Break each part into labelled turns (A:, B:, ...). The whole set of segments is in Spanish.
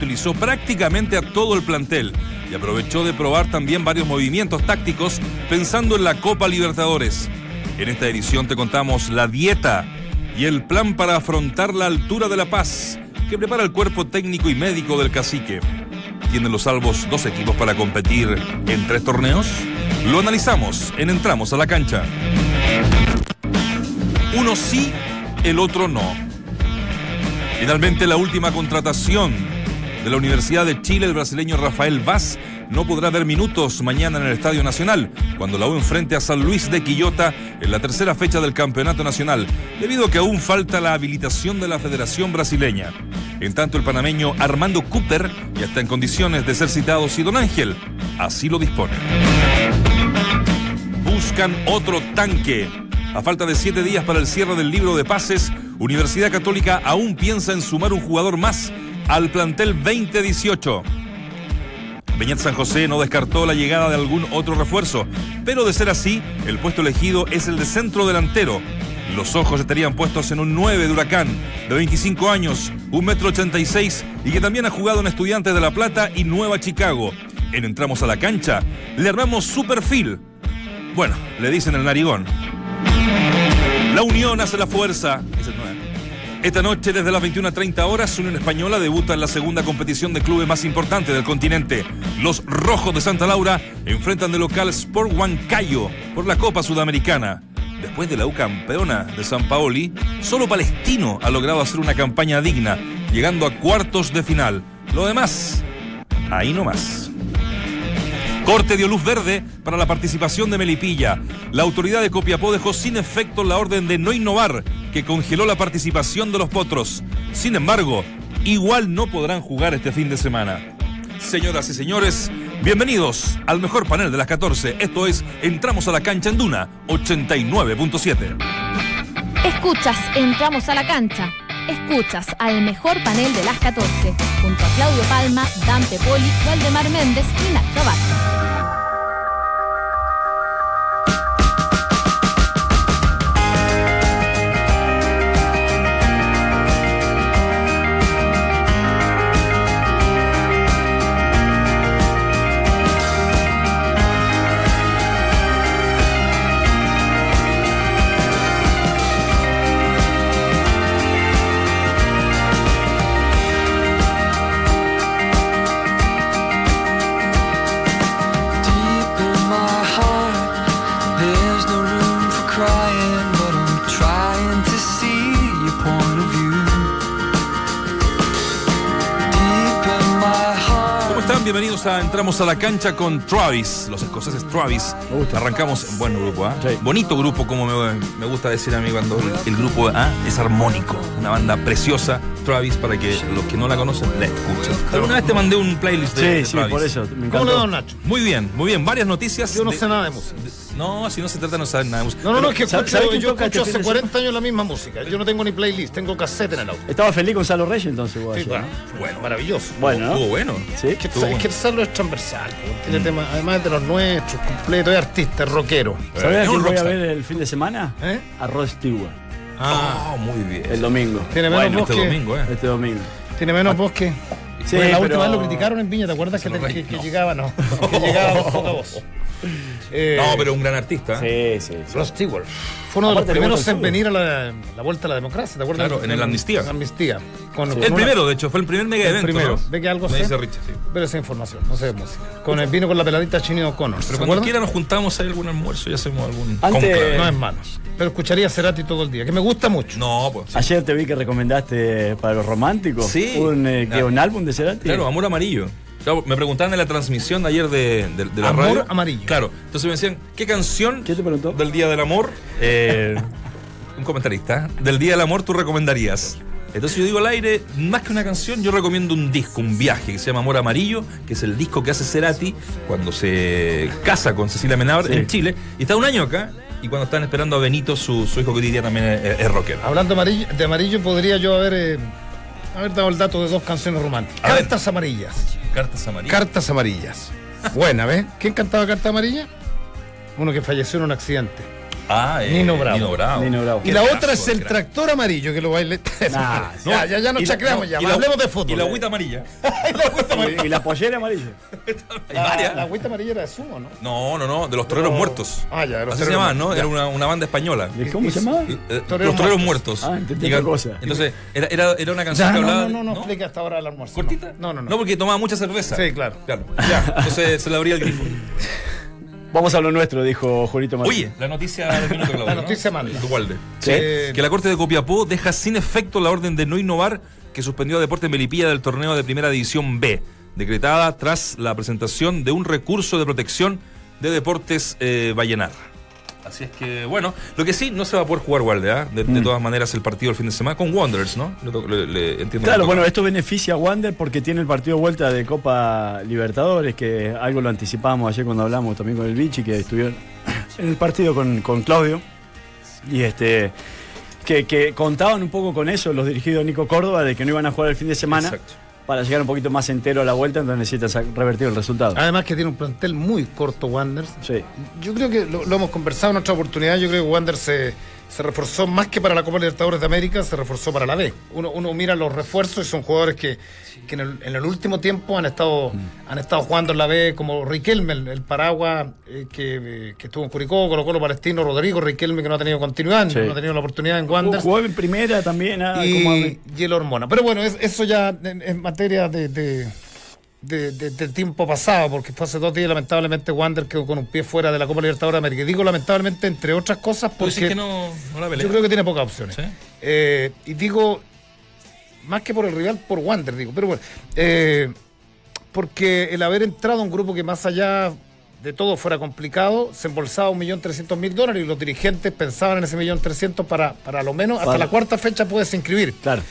A: utilizó prácticamente a todo el plantel y aprovechó de probar también varios movimientos tácticos pensando en la Copa Libertadores. En esta edición te contamos la dieta y el plan para afrontar la altura de La Paz que prepara el cuerpo técnico y médico del cacique. ¿Tienen los salvos dos equipos para competir en tres torneos? Lo analizamos en Entramos a la cancha. Uno sí, el otro no. Finalmente la última contratación de la Universidad de Chile, el brasileño Rafael Vaz no podrá ver minutos mañana en el Estadio Nacional, cuando la U enfrente a San Luis de Quillota en la tercera fecha del Campeonato Nacional, debido a que aún falta la habilitación de la Federación Brasileña. En tanto, el panameño Armando Cooper ya está en condiciones de ser citado si Don Ángel así lo dispone. Buscan otro tanque. A falta de siete días para el cierre del libro de pases, Universidad Católica aún piensa en sumar un jugador más al plantel 2018. Beñat San José no descartó la llegada de algún otro refuerzo, pero de ser así, el puesto elegido es el de centro delantero. Los ojos estarían puestos en un 9 de Huracán, de 25 años, 1,86 metro 86 y que también ha jugado en Estudiantes de La Plata y Nueva Chicago. En Entramos a la cancha, le armamos su perfil. Bueno, le dicen el narigón. La unión hace la fuerza. Es el 9. Esta noche, desde las 21.30 horas, Unión Española debuta en la segunda competición de clubes más importante del continente. Los Rojos de Santa Laura enfrentan de local Sport Huancayo por la Copa Sudamericana. Después de la U campeona de San Paoli, solo Palestino ha logrado hacer una campaña digna, llegando a cuartos de final. Lo demás, ahí nomás. Corte dio luz verde para la participación de Melipilla. La autoridad de Copiapó dejó sin efecto la orden de no innovar, que congeló la participación de los potros. Sin embargo, igual no podrán jugar este fin de semana. Señoras y señores, bienvenidos al mejor panel de las 14. Esto es Entramos a la cancha en Duna 89.7.
B: Escuchas, entramos a la cancha. Escuchas al mejor panel de las 14, junto a Claudio Palma, Dante Poli, Valdemar Méndez y Nacho Vázquez.
A: Entramos a la cancha con Travis, los escoceses Travis.
C: Me gusta.
A: Arrancamos, buen grupo, ¿ah?
C: Sí.
A: Bonito grupo, como me, me gusta decir a mí cuando el, el grupo ¿ah? es armónico. Una banda preciosa, Travis, para que los que no la conocen la escuchen. Alguna vez te mandé un playlist de, de
C: Sí, sí,
A: Travis.
C: por eso. Me
D: ¿Cómo Nacho?
A: Muy bien, muy bien. Varias noticias.
D: Yo no
A: de-
D: sé nada de música.
A: No, si no se trata de no saber nada de música.
D: No, no, no, es que
C: ¿sabe-
D: escucho,
C: sabe quién
D: yo escucho hace
C: de
D: 40 años la misma música. Yo no tengo ni playlist, tengo cassette en el auto.
C: Estaba feliz con Salo Reyes entonces, vos,
D: Sí,
C: ayer,
D: bueno,
C: ¿no?
D: bueno, maravilloso.
C: Bueno, ¿no?
A: Estuvo bueno.
C: Sí.
D: Es que,
A: Estuvo
D: es que el Salo es transversal, po, tiene temas, además de los nuestros, completo, es artista, es rockero.
C: ¿Sabés
A: es
C: a quién voy a ver el fin de semana?
D: ¿Eh?
C: A Rod Stewart.
A: Ah, muy bien.
C: El domingo.
D: Tiene menos
A: Bueno,
D: voz
A: este domingo, ¿eh?
C: Este domingo.
D: Tiene menos voz que.
C: Sí,
D: Bueno, la
C: pero-
D: última vez lo criticaron en Viña, ¿te acuerdas que, que- que
A: no.
D: llegaba? No, que llegaba con poca voz. Eh,
A: No, pero un gran artista. ¿eh?
C: Sí, sí. sí.
D: Rod Stewart. Fue uno de los
C: Aparte, le
D: primeros en venir a la, la vuelta a la democracia, ¿te acuerdas?
A: Claro, en el Amnistía.
D: Amnistía. Con, con
A: El
D: una-
A: primero, de hecho, fue el primer mega
D: El
A: evento.
D: primero.
A: ¿no?
D: ¿Ve que algo
A: Me
D: sé?
A: dice Richard, sí.
D: Pero esa información, no sé de música. Con el vino con la peladita Chini O'Connor.
A: Pero
D: ¿Se
A: cuando quiera nos juntamos a algún almuerzo y hacemos algún
C: Antes-
A: conclave.
D: No es manos. Pero escucharía Cerati todo el día, que me gusta mucho.
A: No, pues. sí.
C: Ayer te vi que recomendaste para los románticos
A: Sí.
C: un, eh, ¿qué,
A: Ah.
C: un álbum de Cerati.
A: Claro, Amor Amarillo. Claro, me preguntaban en la transmisión de ayer de, de- de la
D: Amor
A: radio.
D: Amarillo.
A: Claro. Entonces me decían, ¿qué canción
C: ¿Qué te preguntó?
A: del Día del Amor? eh, un comentarista. ¿eh? Del Día del Amor tú recomendarías. Entonces yo digo al aire, más que una canción, yo recomiendo un disco, un viaje que se llama Amor Amarillo, que es el disco que hace Cerati cuando se casa con Cecilia Menabar
C: Sí.
A: en Chile. Y está un año acá. Y cuando están esperando a Benito, su, su hijo que hoy día también es, es rockero.
D: Hablando de amarillo, de amarillo podría yo haber, eh, haber dado el dato de dos canciones románticas.
A: A ver.
D: Cartas amarillas.
A: Cartas amarillas.
D: Cartas amarillas. Buena, ¿ves? ¿Quién cantaba Carta Amarilla? Uno que falleció en un accidente.
A: Ah, eh,
D: Nino Bravo.
A: Nino Bravo.
C: Nino Bravo.
D: Y la otra es el
A: crack.
D: tractor amarillo que lo baile.
C: Nah,
D: ya, ya, ya nos chacreamos,
A: no,
D: ya.
A: y la-
D: Hablemos de fútbol.
A: Y la agüita amarilla.
C: Y, y la pollera amarilla.
A: Hay
D: La,
A: varias.
D: la agüita amarilla era de sumo, ¿no?
A: No, no, no, de los toreros
D: No.
A: muertos.
D: Ah, ya, de los
A: Así se llamaban, ¿no? Era una, una banda española.
C: ¿De ¿Cómo se llamaba?
A: Eh,
D: Toreros
A: los toreros muertos.
C: Ah, entendí cosa.
A: Entonces, era, era, era una canción
D: Ya,
A: que
D: no,
A: hablaba.
D: no, no, no, explica hasta ahora el almuerzo.
A: ¿Cortita?
D: No, no, no.
A: No, porque tomaba mucha cerveza.
D: Sí, claro.
A: Claro. Ya. Entonces se le abría el grifo.
C: Vamos a lo nuestro, dijo Julito Martín.
A: Oye, la noticia del minuto, Claudio.
D: La
A: ¿no?
D: noticia.
C: Sí.
D: Eh,
A: Que la Corte de Copiapó deja sin efecto la orden de no innovar que suspendió a Deportes Melipilla del torneo de Primera División B, decretada tras la presentación de un recurso de protección de Deportes eh, Vallenar. Así es que, bueno, lo que sí, no se va a poder jugar Walde, ¿ah? de,
C: Mm.
A: de todas maneras, el partido el fin de semana con Wanderers, ¿no? Le le- entiendo
C: Claro, bueno, esto beneficia a Wander porque tiene el partido de vuelta de Copa Libertadores, que algo lo anticipamos ayer cuando hablamos también con el Vichy, que estuvieron en el partido con, con Claudio. Y este que, que contaban un poco con eso los dirigidos de Nico Córdoba, de que no iban a jugar el fin de semana
A: Exacto.
C: Para llegar un poquito más entero a la vuelta, entonces necesitan sa- revertir el resultado.
D: Además que tiene un plantel muy corto, Wanderers.
C: Sí.
D: Yo creo que lo, lo hemos conversado en otra oportunidad. Yo creo que Wander se, se reforzó más que para la Copa Libertadores de América, se reforzó para la B. Uno, uno mira los refuerzos y son jugadores que, que en, el, en el último tiempo han estado, han estado jugando en la B, como Riquelme, el, el Paraguas, eh, que, eh, que estuvo en Curicó, Colo Colo Palestino, Rodrigo Riquelme, que no ha tenido continuidad,
C: Sí.
D: no ha tenido la oportunidad en Wander.
C: Jugó en primera también. ah, como-
D: y, y el hormona. Pero bueno, es- eso ya en, en materia de, de, de- de- del tiempo pasado, porque fue hace dos días, lamentablemente, Wander quedó con un pie fuera de la Copa Libertadores de América. Y digo lamentablemente, entre otras cosas,
A: ¿Tú decís
D: porque
A: que no, no la pelea?
D: yo creo que tiene pocas opciones.
A: ¿Sí?
D: Eh, y digo, más que por el rival, por Wander, digo. Pero bueno, eh, porque el haber entrado a un grupo que más allá de todo fuera complicado, se embolsaba un millón trescientos mil dólares y los dirigentes pensaban en ese millón trescientos para, para lo menos, hasta la cuarta fecha puedes inscribir.
C: Claro.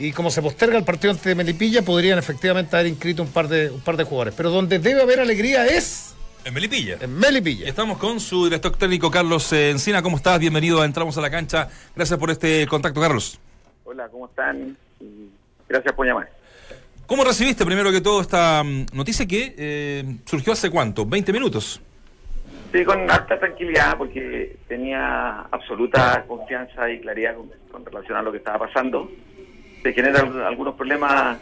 D: Y como se posterga el partido ante Melipilla, podrían efectivamente haber inscrito un par de, un par de jugadores. Pero donde debe haber alegría es
A: En Melipilla.
D: en
A: Y
D: Melipilla.
A: Estamos con su director técnico Carlos eh, Encina. ¿Cómo estás? Bienvenido a Entramos a la Cancha. Gracias por este contacto, Carlos.
E: Hola, ¿cómo están? Y Gracias por llamar.
A: ¿Cómo recibiste primero que todo esta mm, noticia que eh, surgió hace cuánto? ¿20 minutos?
E: Sí, con alta tranquilidad porque tenía absoluta confianza y claridad con, con relación a lo que estaba pasando. Se generan algunos problemas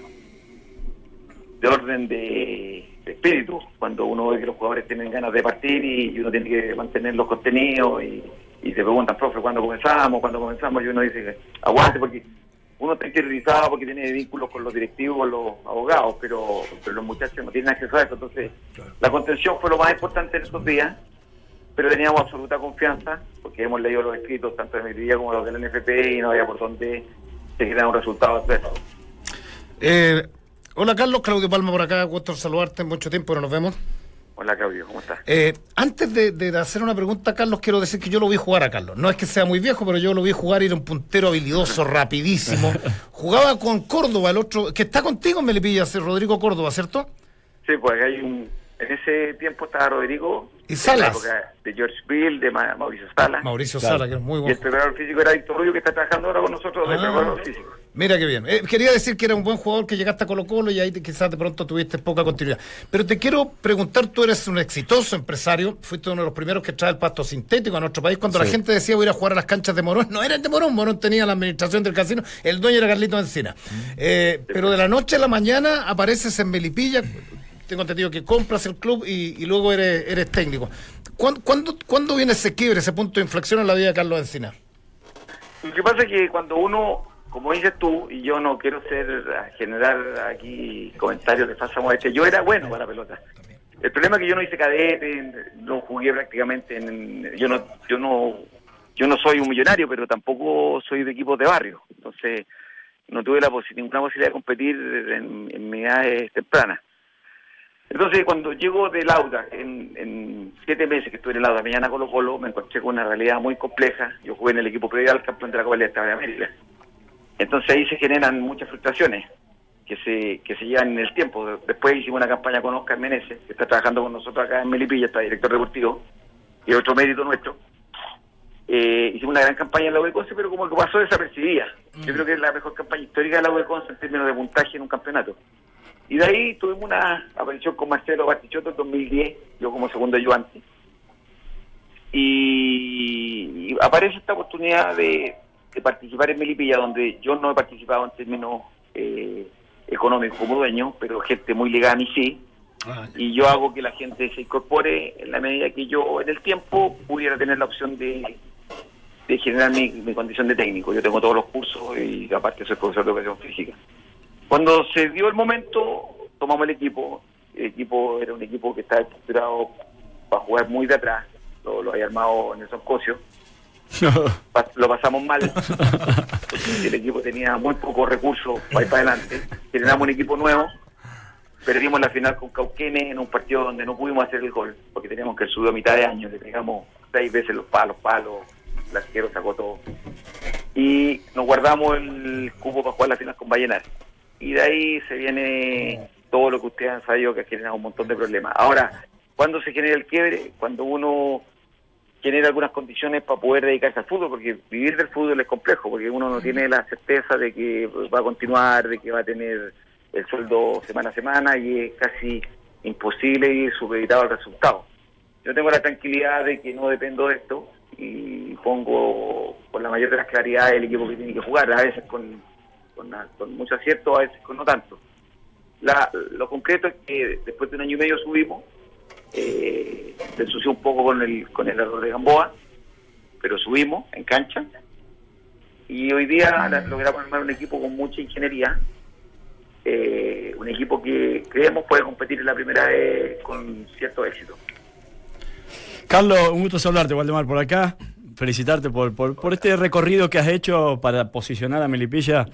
E: de orden de, de espíritu cuando uno ve que los jugadores tienen ganas de partir y, y uno tiene que mantener los contenidos y, y te preguntan, profe, ¿cuándo comenzamos? ¿Cuándo comenzamos? Y uno dice, aguante porque uno está interiorizado porque tiene vínculos con los directivos, con los abogados, pero, pero los muchachos no tienen acceso a eso. Entonces, la contención fue lo más importante en estos días, pero teníamos absoluta confianza porque hemos leído los escritos tanto de mi día como los del NFP y no había por dónde se un resultado.
D: Eh, hola Carlos, Claudio Palma por acá, gusto saludarte, mucho tiempo no nos vemos.
E: Hola Claudio, ¿cómo estás?
D: Eh, antes de, de hacer una pregunta, Carlos, quiero decir que yo lo vi jugar a Carlos. No es que sea muy viejo, pero yo lo vi jugar y era un puntero habilidoso, rapidísimo. Jugaba con Córdoba, el otro, que está contigo en Melipilla, ese Rodrigo Córdoba, ¿cierto?
E: Sí, pues hay un... En ese tiempo estaba Rodrigo.
D: Y
E: en
D: Salas.
E: la época De George Bill, de Ma- Mauricio Salas.
D: Mauricio
C: Claro.
D: Sala, que es muy
E: Y el
D: bueno.
E: preparador físico era Víctor Rubio, que está trabajando ahora con nosotros de
D: Ah.
E: preparador físico.
D: Mira qué bien. Eh, quería decir que era un buen jugador que llegaste a Colo Colo y ahí quizás de pronto tuviste poca continuidad. Pero te quiero preguntar, tú eres un exitoso empresario, fuiste uno de los primeros que trae el pasto sintético a nuestro país. Cuando la gente decía voy a ir a jugar a las canchas de Morón, no eran de Morón, Morón tenía la administración del casino, el dueño era Carlito Encina. Eh, pero de la noche a la mañana apareces en Melipilla, tengo entendido que compras el club y, luego eres, eres técnico. ¿Cuándo, cuándo, viene ese quiebre, ese punto de inflexión en la vida de Carlos Encina?
E: Lo que pasa es que cuando uno, como dices tú, y yo no quiero ser generar aquí comentarios de falsa modestia, yo era bueno para la pelota. El problema es que yo no hice cadete, no jugué prácticamente en, yo no, yo no, yo no soy un millonario, pero tampoco soy de equipos de barrio. Entonces, no tuve la posi- ninguna posibilidad de competir en, mi edades tempranas. Entonces, cuando llego del Auda, en, en siete meses que estuve en el Auda, mañana Colo Colo, me encontré con una realidad muy compleja. Yo jugué en el equipo previo al campeón de la Copa Libertadores de América. Entonces ahí se generan muchas frustraciones que se, que se llevan en el tiempo. Después hicimos una campaña con Oscar Meneses, que está trabajando con nosotros acá en Melipilla, está director deportivo, y otro mérito nuestro. Eh, hicimos una gran campaña en la U de Conce, pero como que pasó desapercibida. Yo creo que es la mejor campaña histórica de la U de Conce en términos de puntaje en un campeonato. Y de ahí tuvimos una aparición con Marcelo Bastichotto en 2010, yo como segundo ayudante. Y, y aparece esta oportunidad de, de participar en Melipilla, donde yo no he participado en términos eh, económicos como dueño, pero gente muy ligada a mí sí. Y yo hago que la gente se incorpore en la medida que yo en el tiempo pudiera tener la opción de, de generar mi, mi condición de técnico. Yo tengo todos los cursos y aparte soy profesor de educación física. Cuando se dio el momento, tomamos el equipo. El equipo era un equipo que estaba estructurado para jugar muy de atrás. Lo, lo había armado Nelson Cosio. Lo pasamos mal. el equipo tenía muy pocos recursos para ir para adelante. Generamos un equipo nuevo. Perdimos la final con Cauquenes en un partido donde no pudimos hacer el gol, porque teníamos que subir a mitad de año. Le pegamos seis veces los palos, palos. El arquero sacó todo. Y nos guardamos el cupo para jugar la final con Vallenar. Y de ahí se viene todo lo que ustedes han sabido que ha generado un montón de problemas. Ahora, ¿cuándo se genera el quiebre? Cuando uno genera algunas condiciones para poder dedicarse al fútbol, porque vivir del fútbol es complejo, porque uno no tiene la certeza de que va a continuar, de que va a tener el sueldo semana a semana y es casi imposible ir supeditado al resultado. Yo tengo la tranquilidad de que no dependo de esto y pongo con la mayor de las claridades el equipo que tiene que jugar, a veces con, con, con mucho acierto, a veces con no tanto. La, lo concreto es que después de un año y medio subimos, eh, se ensució un poco con el, con el error de Gamboa, pero subimos en cancha y hoy día la- logramos armar un equipo con mucha ingeniería, eh, un equipo que creemos puede competir en la primera vez con cierto éxito.
C: Carlos, un gusto saludarte, Waldemar, por acá. Felicitarte por, por, por este recorrido que has hecho para posicionar a Melipilla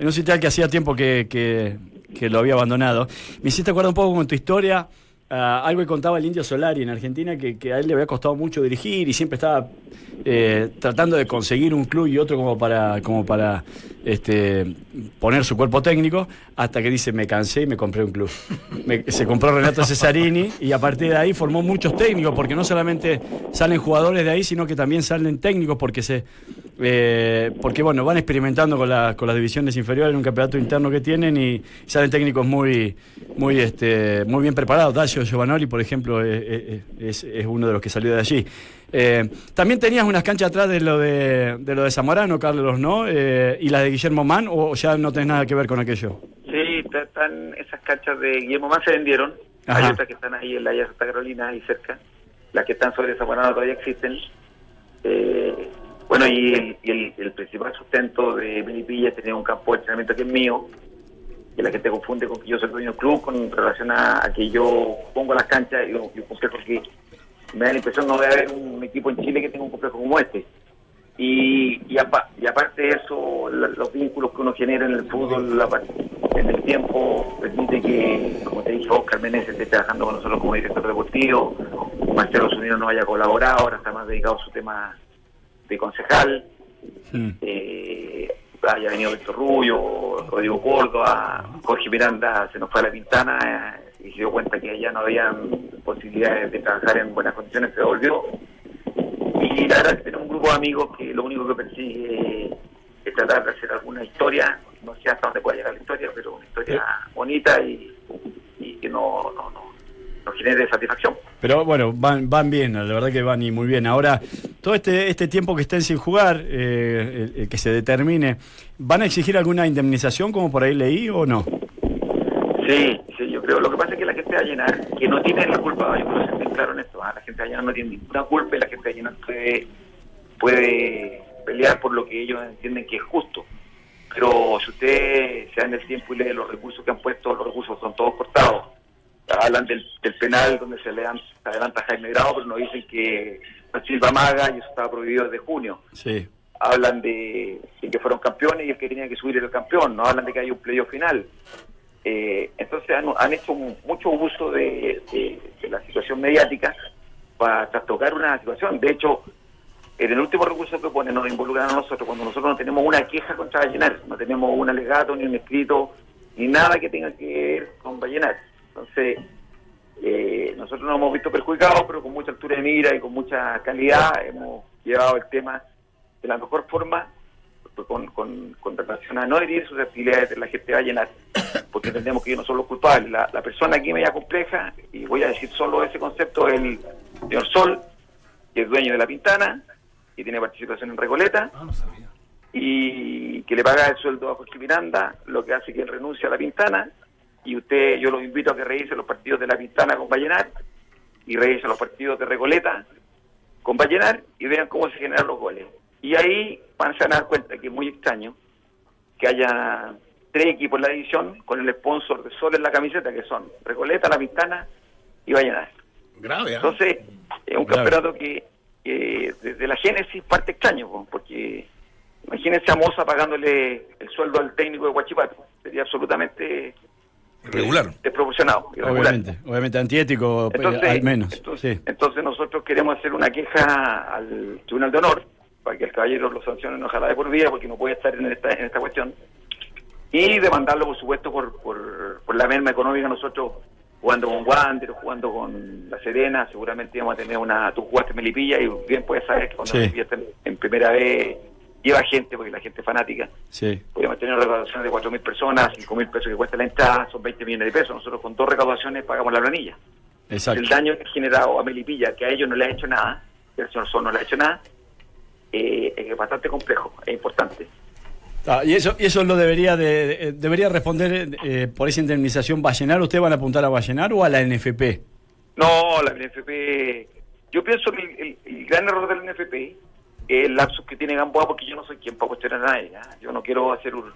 C: en un sitio al que hacía tiempo que, que- lo había abandonado. Me hiciste acordar un poco con tu historia, ah, algo que contaba el Indio Solari en Argentina, que, a él le había costado mucho dirigir y siempre estaba eh, tratando de conseguir un club y otro como para, como para este, poner su cuerpo técnico, hasta que dice, me cansé y me compré un club. Se compró Renato Cesarini y a partir de ahí formó muchos técnicos, porque no solamente salen jugadores de ahí, sino que también salen técnicos, porque se eh, porque bueno, van experimentando con, la- con las divisiones inferiores en un campeonato interno que tienen y salen técnicos muy, muy, este, muy bien preparados. Dacio Giovanoli, por ejemplo, es, es- es- es uno de los que salió de allí. Eh, también tenías unas canchas atrás de lo de, de lo de Zamorano, Carlos, ¿no? Eh, y las de Guillermo Mann, o ya no tenés nada que ver con aquello.
E: Sí, están esas canchas de Guillermo Más se vendieron.
C: Ajá.
E: Hay otras que están ahí en la Santa Carolina, ahí cerca. Las que están sobre Zaguanado todavía existen. Eh, bueno, y, el, y el, principal sustento de Melipilla tener un campo de entrenamiento que es mío, que la gente confunde con que yo soy dueño del club con relación a, a que yo pongo las canchas y un complejo que me da la impresión no debe haber un equipo en Chile que tenga un complejo como este. Y, y, y aparte de eso, la- los vínculos que uno genera en el fútbol en el tiempo permite que, como te dije, Oscar Meneses esté trabajando con nosotros como director deportivo, Marcelo Zunino no haya colaborado, ahora está más dedicado a su tema de concejal,
C: Mm.
E: eh, haya venido Víctor Rubio, Rodrigo Córdoba, Jorge Miranda se nos fue a la pintana eh, y se dio cuenta que ya no había posibilidades de trabajar en buenas condiciones, se volvió. Y la verdad es que tenemos un grupo de amigos que lo único que persigue es tratar de hacer alguna historia, no sé hasta dónde puede llegar la historia, pero una historia bonita y, y que no, no, no, no genere satisfacción.
C: Pero bueno, van, van bien, la verdad que van y muy bien. Ahora, todo este, este tiempo que estén sin jugar, eh, el- el que se determine, ¿van a exigir alguna indemnización como por ahí leí o no?
E: Sí, sí, yo creo. Lo que pasa es que la gente a llenar, que no tiene la culpa, yo ser bien claro en esto, ¿ah? la gente a llenar no tiene ninguna culpa y la gente a llenar puede, puede pelear por lo que ellos entienden que es justo. Pero si ustedes se dan el tiempo y leen los recursos que han puesto, los recursos son todos cortados. Hablan del, del penal donde se, le dan- adelanta Jaime Grau, pero nos dicen que Silva Maga y eso estaba prohibido desde junio
C: Sí.
E: hablan de, de que fueron campeones y el que tenía que subir el campeón, no hablan de que hay un playoff final. Eh, entonces han, han hecho mu- mucho uso de, de- de la situación mediática para trastocar una situación. De hecho, en el último recurso que pone nos involucran a nosotros cuando nosotros no tenemos una queja contra Vallenar, no tenemos un alegato, ni un escrito, ni nada que tenga que ver con Vallenar. Entonces, eh, nosotros nos hemos visto perjudicados, pero con mucha altura de mira y con mucha calidad hemos llevado el tema de la mejor forma, pues, con, con, con relación a no herir sus actividades de la gente va a llenar, porque entendemos que ellos no son los culpables. La, la persona aquí media compleja, y voy a decir solo ese concepto, es el señor Sol, que es dueño de la Pintana, que tiene participación en Recoleta, y que le paga el sueldo a Jorge Miranda, lo que hace que él renuncie a la Pintana, y usted, yo los invito a que revisen los partidos de la Pintana con Vallenar, y revisen los partidos de Recoleta con Vallenar, y vean cómo se generan los goles. Y ahí van a dar cuenta que es muy extraño que haya tres equipos en la división con el sponsor de Sol en la camiseta, que son Recoleta, La Pintana y Vallenar.
D: Grave, ¿ah?
E: Entonces, es un campeonato que, que desde la génesis parte extraño, po, porque imagínense a Moza pagándole el sueldo al técnico de Huachipato. Sería absolutamente eh,
A: Irregular.
E: desproporcionado. irregular.
C: Obviamente, obviamente antiético, eh,
E: Entonces,
C: al menos.
E: entonces,
C: sí.
E: entonces nosotros queremos hacer una queja al Tribunal de Honor para que el caballero lo sancione ojalá de por vida porque no puede estar en esta, en esta cuestión y demandarlo por supuesto por, por, por la merma económica nosotros jugando con Wander, jugando con La Serena, seguramente íbamos a tener una, tú jugaste Melipilla y bien puedes saber que cuando
C: Sí.
E: En primera vez lleva gente porque la gente es fanática
C: Sí.
E: podríamos tener recaudaciones de 4.000 personas, 5.000 pesos que cuesta la entrada, son 20 millones de pesos. Nosotros con dos recaudaciones pagamos la planilla.
C: Exacto.
E: El daño que ha generado a Melipilla, que a ellos no le ha hecho nada, que al señor Sol no le ha hecho nada, eh, es bastante complejo, es importante.
C: Ah, y eso y eso lo debería de, de- debería responder eh, por esa indemnización Vallenar. ¿Ustedes van a apuntar a Vallenar o a la NFP?
E: No, la NFP, yo pienso que el, el- el gran error del NFP es el lapsus que tiene Gamboa, porque yo no soy quien para cuestionar a nadie. ¿ah? Yo no quiero hacer un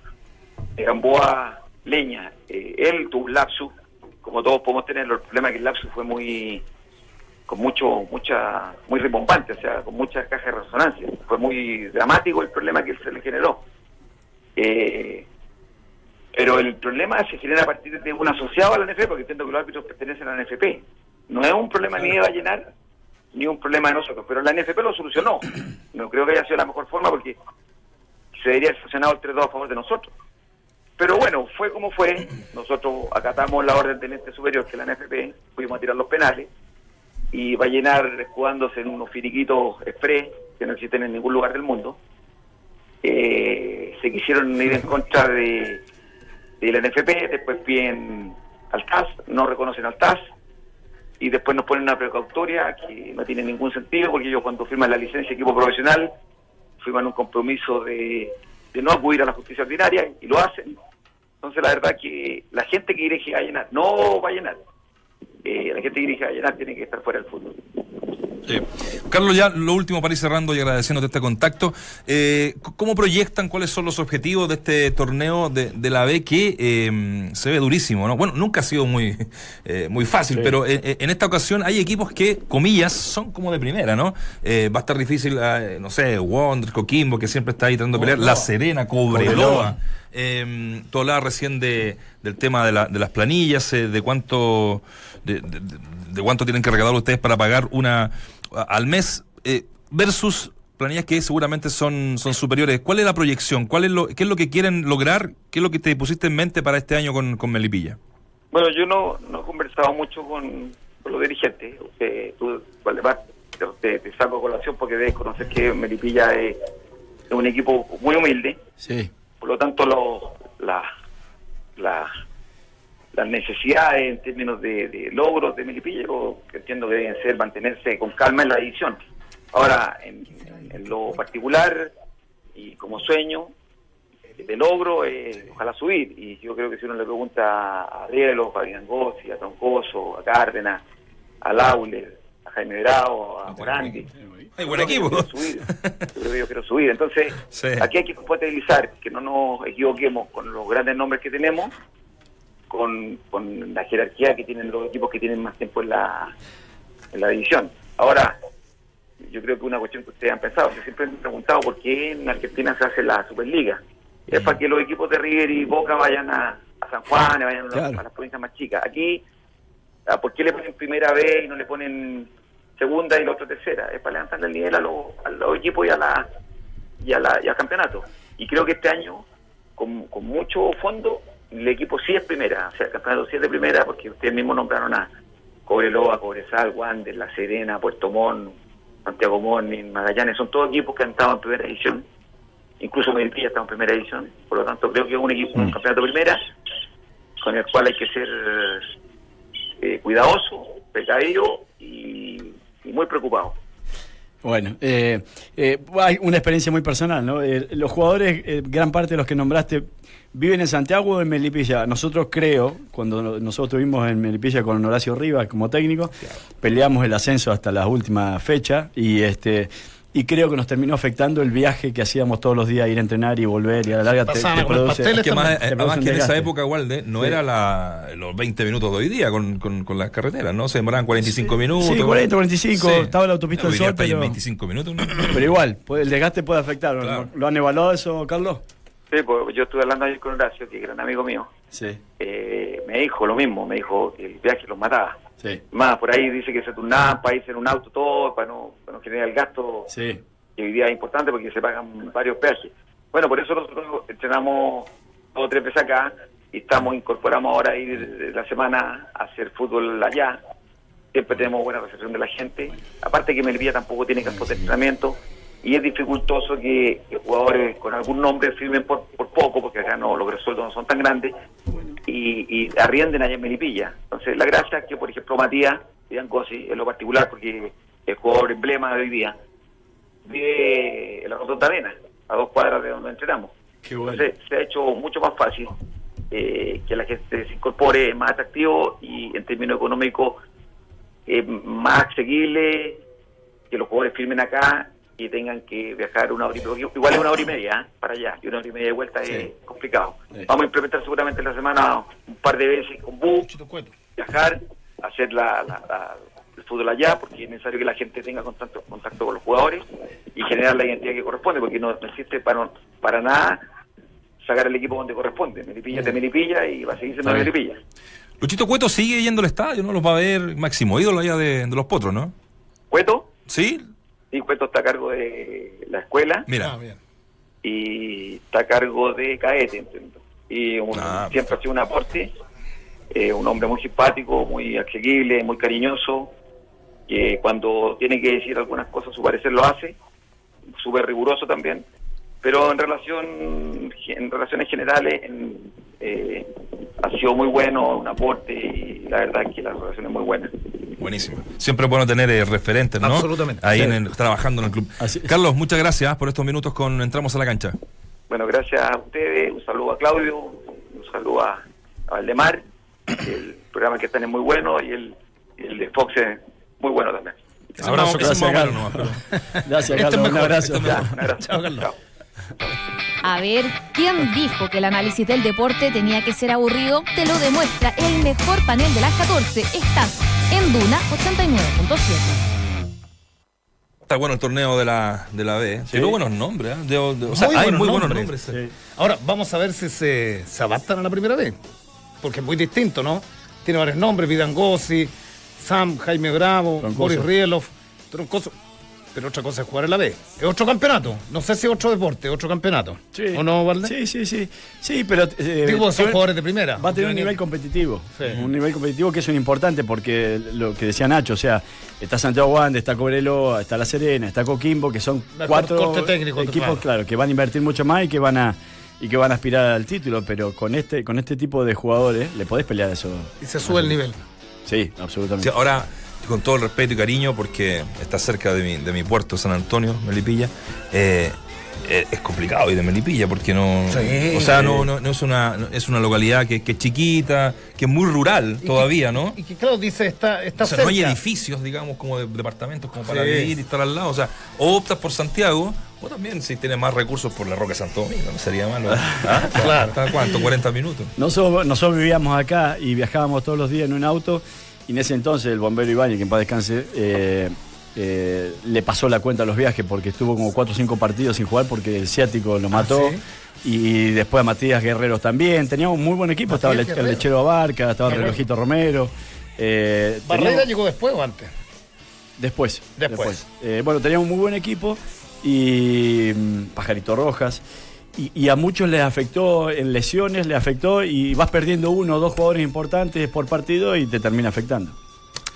E: de Gamboa leña. Eh, él tuvo un lapsus, como todos podemos tenerlo. El problema es que el lapsus fue muy con mucho mucha muy rimbombante, o sea, con muchas cajas de resonancia. Fue muy dramático el problema que él se le generó. Eh, pero el problema se genera a partir de un asociado a la NFP, porque entiendo que los árbitros pertenecen a la NFP. No es un problema ni de Vallenar, ni un problema de nosotros, pero la NFP lo solucionó. No creo que haya sido la mejor forma porque se debería haber sancionado el 3-2 a favor de nosotros. Pero bueno, fue como fue. Nosotros acatamos la orden del ente superior, que la NFP, fuimos a tirar los penales y Vallenar jugándose en unos firiquitos express que no existen en ningún lugar del mundo. Eh, se quisieron ir en contra de, de la NFP, después piden al TAS, no reconocen al TAS y después nos ponen una precautoria que no tiene ningún sentido porque ellos cuando firman la licencia de equipo profesional firman un compromiso de, no acudir a la justicia ordinaria y lo hacen. Entonces la verdad que la gente que dirige a Vallenar, no Vallenar, eh, la gente que dirige a Vallenar tiene que estar fuera del fútbol.
A: Eh, Carlos, ya lo último para ir cerrando y agradeciéndote este contacto. Eh, ¿Cómo proyectan cuáles son los objetivos de este torneo de, de la B que eh, se ve durísimo? ¿no? Bueno, nunca ha sido muy, eh, muy fácil,
C: Sí.
A: pero en esta ocasión hay equipos que, comillas, son como de primera, ¿no? Va a estar difícil, eh, no sé, Wonder, Coquimbo, que siempre está ahí tratando de pelear, La Serena, Cobreloa. Eh, tú hablabas recién de, del tema de, la- de las planillas, de cuánto de, de- de- cuánto tienen que recaudar ustedes para pagar una al mes eh, versus planillas que seguramente son, son superiores. ¿Cuál es la proyección? ¿Cuál es lo, ¿Qué es lo que quieren lograr? ¿Qué es lo que te pusiste en mente para este año con, con Melipilla?
E: Bueno, yo no, no he conversado mucho con, con los dirigentes. Usted, tú, Valdemar, te, te, te saco a colación porque debes conocer que Melipilla es, es un equipo muy humilde.
C: Sí.
E: Por lo tanto, lo, la, la, las necesidades en términos de, de logros de Melipilla, yo entiendo que deben ser mantenerse con calma en la edición. Ahora, en, en lo particular y como sueño de logro, eh, ojalá subir. Y yo creo que si uno le pregunta a Arielo, a Fabián Gossi, a Troncoso, a Cárdenas, a Lauler, a Jaime Bravo, a Morandi,
A: Hay buen equipo.
E: que yo quiero subir. Yo creo que yo quiero subir. Entonces,
A: Sí.
E: aquí hay que compatibilizar, que no nos equivoquemos con los grandes nombres que tenemos, con, con la jerarquía que tienen los equipos que tienen más tiempo en la, en la división. Ahora, yo creo que una cuestión que ustedes han pensado, yo siempre me he preguntado por qué en Argentina se hace la Superliga. Es para que los equipos de River y Boca vayan a, a San Juan, vayan a, las-
C: Claro.
E: a las provincias más chicas. Aquí, ah, ¿por qué le ponen primera vez y no le ponen segunda y la otra tercera? Es para levantarle el nivel a los, a los equipos y a la y, a la, y al campeonato. Y creo que este año, con, con mucho fondo, el equipo sí es primera. O sea, el campeonato sí es de primera porque ustedes mismos nombraron a Cobreloa, Cobresal, Wander, La Serena, Puerto Montt, Santiago Morning, Magallanes. Son todos equipos que han estado en primera edición. Incluso Melipilla está en primera edición. Por lo tanto, creo que es un equipo, un campeonato primera, con el cual hay que ser eh, cuidadoso, precavido y, y muy preocupado.
C: Bueno, eh, eh, hay una experiencia muy personal, ¿no? Eh, los jugadores, eh, gran parte de los que nombraste, viven en Santiago o en Melipilla. Nosotros creo, cuando no- nosotros estuvimos en Melipilla con Horacio Rivas como técnico, peleamos el ascenso hasta la última fecha y este y creo que nos terminó afectando el viaje que hacíamos todos los días, ir a entrenar y volver y a la larga te,
D: Pasaban
C: te produce-
A: que más,
C: te
A: eh, además que en esa época, Walde, no
C: Sí.
A: era la, los 20 minutos de hoy día con, con, con las carreteras, ¿no? Se demoraban 45 minutos.
C: Sí, 40, 45, estaba la autopista del Sol, pero-
A: 25 minutos. ¿no?
C: Pero igual, el desgaste puede afectar. ¿Lo han evaluado eso, Carlos?
E: Sí, pues yo estuve hablando ayer con Horacio, que es gran amigo mío.
C: Sí,
E: Eh, me dijo lo mismo, me dijo que el viaje los mataba.
C: Sí,
E: Más, por ahí dice que se turnaban para irse en un auto todo, para no, para no generar el gasto
C: sí.
E: que hoy día es importante porque se pagan varios peajes. Bueno, por eso nosotros entrenamos dos o tres veces acá y estamos incorporamos ahora ir la semana a hacer fútbol allá. Siempre tenemos buena recepción de la gente. Aparte que Melvilla tampoco tiene campos de entrenamiento y es dificultoso que, que jugadores con algún nombre firmen por, por poco, porque acá no los sueldos no son tan grandes, y, y arrienden allá en Melipilla. Entonces, la gracia es que, por ejemplo, Matías Biancosi, en lo particular, porque el jugador emblema de hoy día, vive en la Rotonda Arena, a dos cuadras de donde entrenamos.
C: Qué bueno.
E: Entonces, se ha hecho mucho más fácil eh, que la gente se incorpore, es más atractivo y en términos económicos es más asequible que los jugadores firmen acá y tengan que viajar una hora y media. Igual es una hora y media ¿eh? para allá y una hora y media de vuelta
C: Sí.
E: es complicado.
C: Sí.
E: Vamos a implementar seguramente en la semana un par de veces con bus, viajar, hacer la, la- la- el fútbol allá, porque es necesario que la gente tenga contacto, contacto con los jugadores y generar la identidad que corresponde, porque no, existe para, para nada sacar el equipo donde corresponde. Melipilla es de Melipilla y va a seguir siendo. Melipilla.
A: Luchito Cueto sigue yendo al estadio, ¿no? Los va a ver máximo ídolo allá de, de los potros, ¿no?
E: Cueto,
A: Sí,
E: sí, Cueto está a cargo de la escuela
A: mira.
D: Ah,
E: y está a cargo de Caete, entiendo. Y un-
A: Ah,
E: siempre ha sido un aporte, eh, un hombre muy simpático, muy asequible, muy cariñoso, que cuando tiene que decir algunas cosas, su parecer lo hace, súper riguroso también, pero en relación en relaciones generales en, eh, ha sido muy bueno, un aporte y la verdad es que la relación es muy buena.
A: Buenísimo. Siempre es bueno tener eh, referentes, ¿no?
D: Absolutamente.
A: Ahí
C: Sí.
A: en el- trabajando en el club.
C: Así.
A: Carlos, muchas gracias por estos minutos con Entramos a la cancha.
E: Bueno, gracias a ustedes, un saludo a Claudio, un saludo a, a Valdemar, el programa que están es muy bueno y el, el de Fox es muy bueno también.
A: Ese
D: Abrazo,
C: gracias,
A: pero-
C: Gracias,
D: Este
C: Carlos. Un abrazo.
A: este
E: un.
D: Chao, Carlos.
B: A ver, ¿quién dijo que el análisis del deporte tenía que ser aburrido? Te lo demuestra el mejor panel de las 14. Estás en Duna 89.7.
A: Está bueno el torneo de la, de la B. Tiene buenos nombres, ¿eh? De- de- o sea,
D: Muy
A: hay
D: buenos
A: muy buenos
D: nombres.
A: nombres.
C: Sí.
D: Ahora, vamos a ver si se, se adaptan a la primera vez. Porque es muy distinto, ¿no? Tiene varios nombres, Vidangosi, Sam, Jaime Bravo,
C: Troncoso.
D: Boris Rielov, Troncoso. Pero otra cosa es jugar en la B. Es otro campeonato. No sé si es otro deporte, otro campeonato.
C: Sí.
D: ¿O no, Valde?
C: Sí, sí, sí. Sí, pero. eh,
D: Digo, son jugadores de primera.
C: Va a tener un nivel competitivo.
D: Sí.
C: Un nivel competitivo que es un importante porque lo que decía Nacho, o sea, está Santiago Wander, está Cobreloa, está La Serena, está Coquimbo, que son
D: Mejor
C: cuatro
D: corte técnico,
C: equipos,
D: claro.
C: claro. que van a invertir mucho más y que van a y que van a aspirar al título, pero con este con este tipo de jugadores le podés pelear eso.
D: Y se sube el nivel.
C: Sí,
A: Sí,
C: absolutamente.
A: ahora, con todo el respeto y cariño, porque está cerca de mi, de mi puerto, San Antonio, Melipilla, eh, eh, es complicado ir de Melipilla porque no.
D: Sí.
A: o sea, no, no, no es una no- es una localidad que, que es chiquita, que es muy rural
D: Y
A: todavía,
D: que-
A: ¿no?
D: Y que, claro, dice, está, está
A: O sea,
D: cerca.
A: no hay edificios, digamos, como de departamentos como para
D: Sí.
A: vivir y estar al lado. O sea, o optas por Santiago, o también si tienes más recursos por la Roca Santo Domingo, no sería malo. ¿Ah?
D: Claro.
A: ¿Está cuánto? 40 minutos.
C: Nosotros, nosotros vivíamos acá y viajábamos todos los días en un auto y en ese entonces el bombero Ibañez, que en paz descanse, eh, eh, le pasó la cuenta a los viajes porque estuvo como 4 o 5 partidos sin jugar porque el ciático lo mató.
D: ¿sí?
C: Y después a Matías Guerreros también. Teníamos un muy buen equipo. estaba el, lechero Abarca, estaba el relojito Romero. eh,
D: ¿Barrera
C: teníamos-
D: llegó después o antes?
C: Después.
D: Después.
C: Eh, bueno, teníamos un muy buen equipo y mm, Pajarito Rojas. Y, y a muchos les afectó en lesiones, les afectó y vas perdiendo uno o dos jugadores importantes por partido y te termina afectando.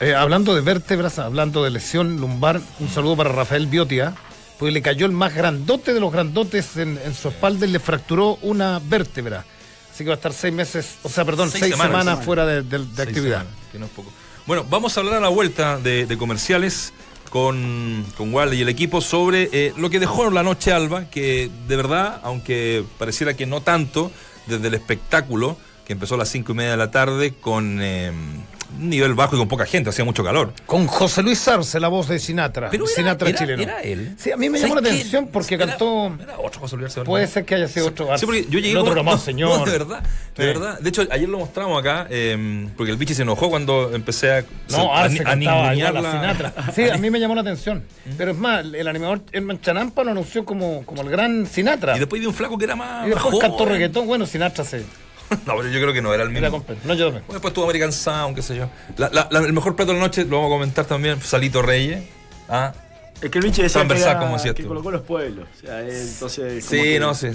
D: Eh, hablando de vértebras, hablando de lesión lumbar, un saludo para Rafael Biotia, porque le cayó el más grandote de los grandotes en, en su espalda y le fracturó una vértebra. Así que va a estar seis meses, o sea, perdón, seis,
A: Seis
D: semanas,
A: semanas.
D: fuera de, de- de
A: Seis
D: actividad.
A: semanas, que no es poco. Bueno, vamos a hablar a la vuelta de, de comerciales con, con Walde y el equipo sobre eh, lo que dejó la noche Alba, que de verdad, aunque pareciera que no tanto, desde el espectáculo, que empezó a las cinco y media de la tarde con eh, un nivel bajo y con poca gente, hacía mucho calor.
D: Con José Luis Arce, la voz de Sinatra.
A: Pero era-
D: Sinatra
A: era-
D: chileno.
A: era él.
D: Sí, a mí me llamó la atención porque
A: Era-
D: cantó.
A: Era otro José Luis Arce,
D: Puede ser que haya sido otro.
A: Sí, porque yo llegué
D: el otro
A: como-
D: más señor.
A: No, de verdad, de verdad. De hecho, ayer lo mostramos acá, eh, porque el bichi se enojó cuando empecé a,
D: No, Arce
A: a
D: a
A: la-
D: Sinatra. Sí, a mí me llamó la atención. Pero es más, el animador Herman Chanampa lo anunció como, como el gran Sinatra.
A: Y después vi un flaco que era más.
D: Y después cantó reggaetón. Bueno, Sinatra se.
A: No, pero yo creo que no era el
D: Era
A: mismo.
D: No, yo también.
A: Bueno, después tuvo American Sound, qué sé yo. La- la- la- el mejor plato de la noche, lo vamos a comentar también, Salito Reyes. Ah,
C: Es que el bicho decía que,
A: Transversal,
C: era-
A: como
C: que colocó los pueblos. O sea, él, entonces,
A: Sí,
C: que-
A: no, sí.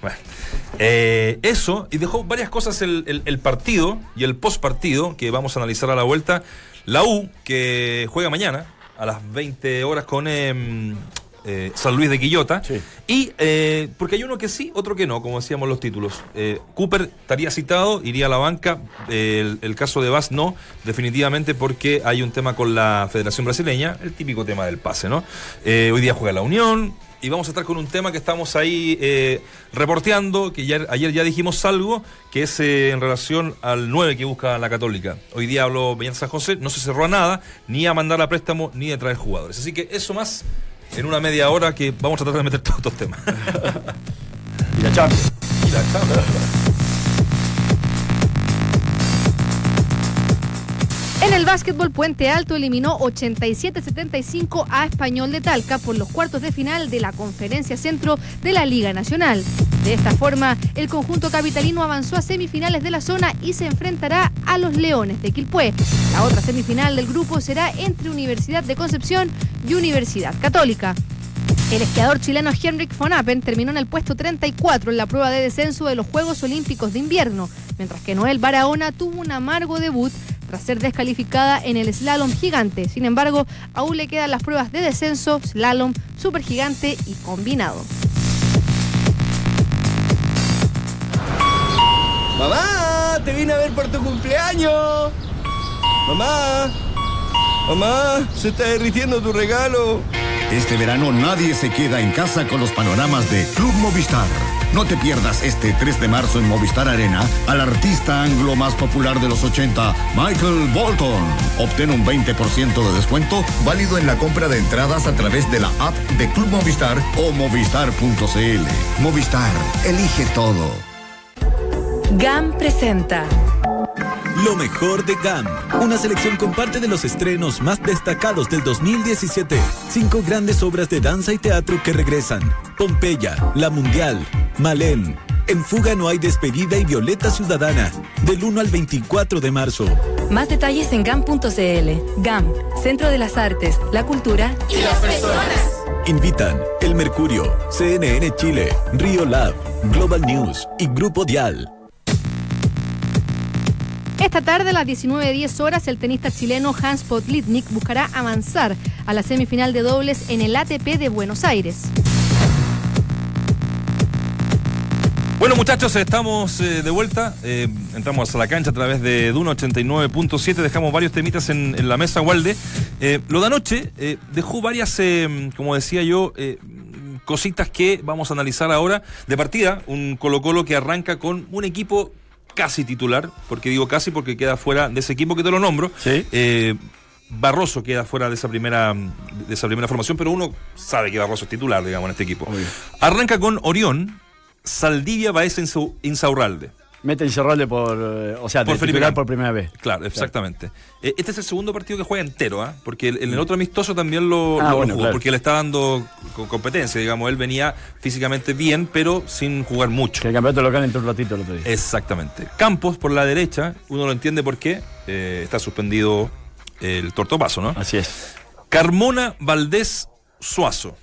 A: Bueno. Eh, eso, y dejó varias cosas el, el- el partido y el post partido que vamos a analizar a la vuelta. La U, que juega mañana a las 20 horas con em, eh, San Luis de Quillota.
C: Sí.
A: Y eh, porque hay uno que sí, otro que no, como decíamos los títulos. Eh, Cooper estaría citado, iría a la banca. El, el caso de Vaz no, definitivamente porque hay un tema con la Federación Brasileña, el típico tema del pase, ¿no? Hoy día juega la Unión. Y vamos a estar con un tema que estamos ahí eh, reporteando, que ya, ayer ya dijimos algo, que es eh, en relación al 9 que busca la Católica. Hoy día habló Peñal San José, no se cerró a nada, ni a mandar a préstamo, ni a traer jugadores. Así que eso más en una media hora que vamos a tratar de meter todos estos temas.
C: Y la Champions.
A: Y la chamba.
B: En el básquetbol, Puente Alto eliminó 87-75 a Español de Talca por los cuartos de final de la Conferencia Centro de la Liga Nacional. De esta forma, el conjunto capitalino avanzó a semifinales de la zona y se enfrentará a los Leones de Quilpué. La otra semifinal del grupo será entre Universidad de Concepción y Universidad Católica. El esquiador chileno Henrik von Appen terminó en el puesto 34 en la prueba de descenso de los Juegos Olímpicos de Invierno, mientras que Noel Barahona tuvo un amargo debut tras ser descalificada en el slalom gigante. Sin embargo, aún le quedan las pruebas de descenso, slalom, supergigante y combinado.
F: Mamá, te vine a ver por tu cumpleaños. Mamá, mamá, se está derritiendo tu regalo.
G: Este verano nadie se queda en casa con los panoramas de Club Movistar. No te pierdas este 3 de marzo en Movistar Arena al artista anglo más popular de los 80, Michael Bolton. Obtén un 20% de descuento válido en la compra de entradas a través de la app de Club Movistar o movistar.cl. Movistar, elige todo.
H: GAM presenta
I: Lo mejor de GAM. Una selección con parte de los estrenos más destacados del 2017. Cinco grandes obras de danza y teatro que regresan. Pompeya, La Mundial, Malén. En Fuga no hay despedida y Violeta Ciudadana. Del 1 al 24 de marzo.
H: Más detalles en GAM.cl. GAM, Centro de las Artes, la Cultura y las Personas.
I: Invitan El Mercurio, CNN Chile, Río Lab, Global News y Grupo Dial.
B: Esta tarde a las 19.10 horas, el tenista chileno Hans Potlitnik buscará avanzar a la semifinal de dobles en el ATP de Buenos Aires.
A: Bueno, muchachos, estamos eh, de vuelta. Eh, entramos a la cancha a través de Duna 89.7. Dejamos varios temitas en, la mesa, Walde. Eh, lo de anoche dejó varias, como decía yo, cositas que vamos a analizar ahora. De partida, un Colo-Colo que arranca con un equipo casi titular. porque digo casi? Porque queda fuera de ese equipo que te lo nombro.
C: Sí.
A: Eh, Barroso queda fuera de esa primera de esa primera formación, pero uno sabe que Barroso es titular, digamos, en este equipo.
C: Obvio.
A: Arranca con Orión, Saldivia, Baeza, Insau- Insaurralde.
C: Mete Incerralde por. eh, O sea,
A: Por
C: titular por primera vez.
A: Claro, exactamente. Eh, Este es el segundo partido que juega entero, ¿ah? Porque en el otro amistoso también lo,
C: Ah,
A: lo
C: bueno,
A: jugó,
C: claro.
A: porque le está dando co- competencia, digamos. Él venía físicamente bien, pero sin jugar mucho.
C: Que el campeonato local entró un ratito el otro día.
A: Exactamente. Campos por la derecha, uno lo entiende por qué. eh, está suspendido el tortopaso, ¿no?
C: Así es.
A: Carmona, Valdés, Suazo.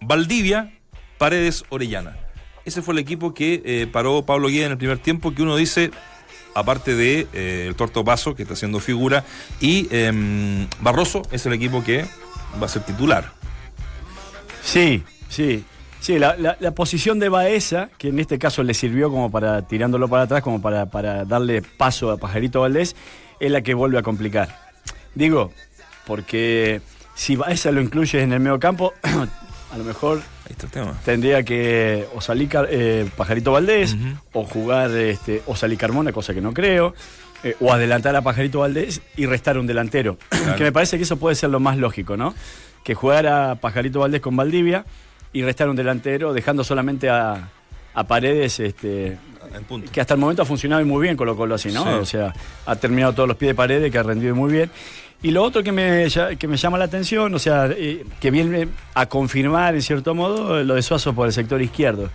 A: Valdivia, Paredes, Orellana. Ese fue el equipo que eh, paró Pablo Guía en el primer tiempo, que uno dice, aparte de eh, el Torto Paso, que está haciendo figura, y em, Barroso es el equipo que va a ser titular.
C: Sí, sí. Sí, la, posición de Baeza, que en este caso le sirvió como para tirándolo para atrás, como para, para darle paso a Pajarito Valdés, es la que vuelve a complicar. Digo, porque si Baeza lo incluyes en el medio campo, a lo mejor
A: Tema.
C: tendría que o salir eh, Pajarito Valdés, o jugar este, o salir Carmona, cosa que no creo, eh, o adelantar a Pajarito Valdés y restar un delantero.
A: Claro.
C: que me parece que eso puede ser lo más lógico, ¿no? Que jugar a Pajarito Valdés con Valdivia y restar un delantero, dejando solamente a, a Paredes, este, que hasta el momento ha funcionado muy bien Colo Colo así, ¿no?
A: Sí.
C: O sea, ha terminado todos los pies de Paredes, que ha rendido muy bien. Y lo otro que me, que me llama la atención, o sea, eh, que viene a confirmar en cierto modo lo de Suazo por el sector izquierdo.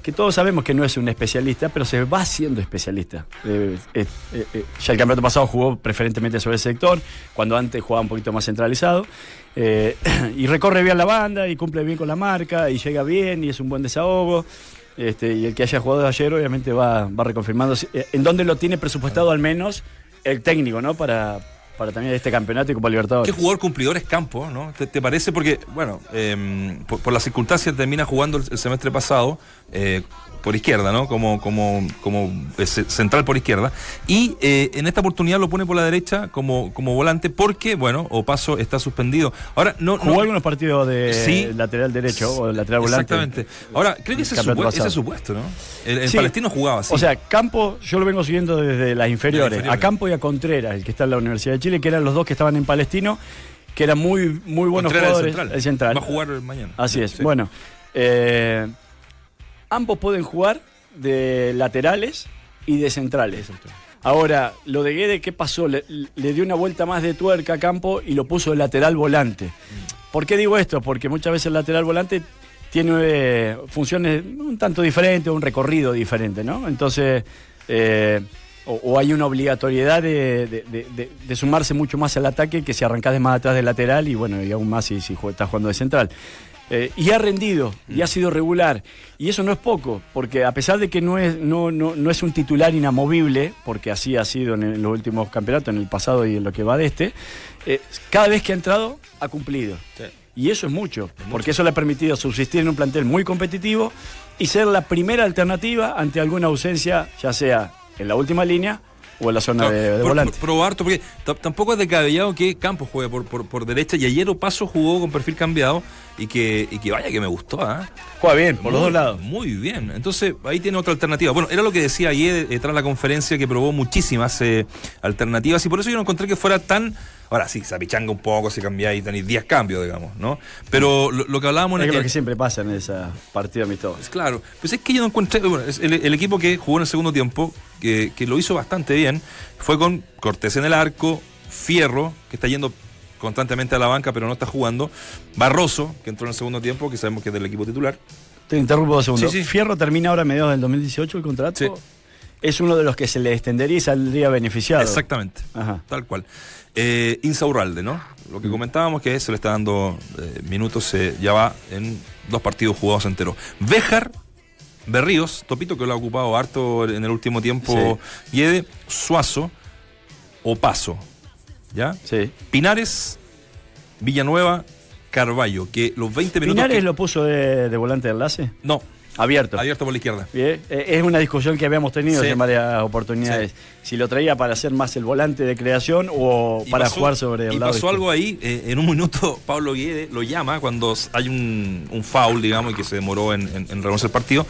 C: Que todos sabemos que no es un especialista, pero se va siendo especialista. Eh, eh, ya el campeonato pasado jugó preferentemente sobre ese sector, cuando antes jugaba un poquito más centralizado. Y recorre bien la banda y cumple bien con la marca y llega bien y es un buen desahogo. Este, y el que haya jugado ayer obviamente va, va reconfirmando en dónde lo tiene presupuestado al menos el técnico, ¿no? Para, para también este campeonato y Copa Libertadores.
A: ¿Qué jugador cumplidor es Campo, no? ¿Te, parece? Porque, bueno, eh, por, por las circunstancias termina jugando el semestre pasado eh, por izquierda, ¿no? Como, como, como eh, ce- central por izquierda. Y eh, en esta oportunidad lo pone por la derecha como, como volante porque, bueno, Opaso está suspendido. Ahora, no.
C: Jugó
A: no-
C: algunos partidos de
A: Sí.
C: lateral derecho o lateral volante.
A: Exactamente. Ahora, creo que ese, supue- ese supuesto, ¿no? El, el
C: Sí.
A: palestino jugaba así.
C: O sea, Campo, yo lo vengo siguiendo desde las inferiores.
A: inferiores.
C: A Campo y a Contreras, el que está en la Universidad de Chile, que eran los dos que estaban en Palestino, que eran muy, muy buenos
A: Contreras, el
C: jugadores.
A: central.
C: El central.
A: Va a jugar mañana.
C: Así es.
A: Sí.
C: Bueno, eh, ambos pueden jugar de laterales y de centrales. Ahora, lo de Guede, ¿qué pasó? Le, dio una vuelta más de tuerca a Campo y lo puso de lateral volante. ¿Por qué digo esto? Porque muchas veces el lateral volante tiene eh, funciones un tanto diferentes, un recorrido diferente, ¿no? Entonces, eh, o, hay una obligatoriedad de, sumarse mucho más al ataque que si arrancás de más atrás del lateral y bueno, y aún más si, estás jugando de central. Eh, y ha rendido, y ha sido regular. Y eso no es poco, porque a pesar de que no es, no, no, no es un titular inamovible, porque así ha sido en, el- los últimos campeonatos, en el pasado y en lo que va de este, eh, cada vez que ha entrado ha cumplido.
A: Sí.
C: Y eso es mucho, porque eso le ha permitido subsistir en un plantel muy competitivo y ser la primera alternativa ante alguna ausencia, ya sea en la última línea o en la zona
A: Claro,
C: de, de
A: por-
C: volante.
A: harto, porque tampoco es descabellado que Campos juegue por, por, por derecha y ayer Opaso jugó con perfil cambiado y que, y que vaya que me gustó, ¿ah?
C: Juega bien, por los
A: Muy-
C: dos lados.
A: Muy bien. Entonces, ahí tiene otra alternativa. Bueno, era lo que decía ayer eh, tras la conferencia que probó muchísimas eh, alternativas y por eso yo no encontré que fuera tan. Ahora sí, se apichanga un poco, se cambia y tenéis 10 cambios, digamos, ¿no? Pero lo, lo que hablábamos
C: Es
A: en
C: lo
A: el-
C: que siempre pasa en esa partida amistosa.
A: Claro, pues es que yo no encontré. Bueno, es el, el equipo que jugó en el segundo tiempo, que, que lo hizo bastante bien, fue con Cortés en el arco, Fierro, que está yendo constantemente a la banca, pero no está jugando, Barroso, que entró en el segundo tiempo, que sabemos que es del equipo titular.
C: Te interrumpo dos segundos.
A: Sí, sí.
C: Fierro termina ahora a mediados del 2018 el contrato.
A: Sí.
C: Es uno de los que se le extendería y saldría beneficiado.
A: Exactamente.
C: Ajá.
A: Tal cual. Eh, Insaurralde, ¿no? Lo que comentábamos que se le está dando eh, minutos, eh, ya va en dos partidos jugados enteros. Béjar, Berríos, Topito que lo ha ocupado harto en el último tiempo, Guede, Suazo, Opaso, ¿ya?
C: Sí.
A: Pinares, Villanueva, Carballo, que los 20 minutos...
C: ¿Pinares
A: que-
C: lo puso de, de volante de enlace?
A: No,
C: Abierto.
A: abierto por la izquierda.
C: Bien, eh, Es una discusión que habíamos tenido
A: Sí.
C: en varias oportunidades. Si lo traía para hacer más el volante de creación o
A: Y
C: para
A: pasó-
C: jugar sobre el
A: y
C: lado
A: pasó algo ahí, eh, en un minuto Pablo Guede lo llama cuando hay un, un foul, digamos, y que se demoró en, en, el partido.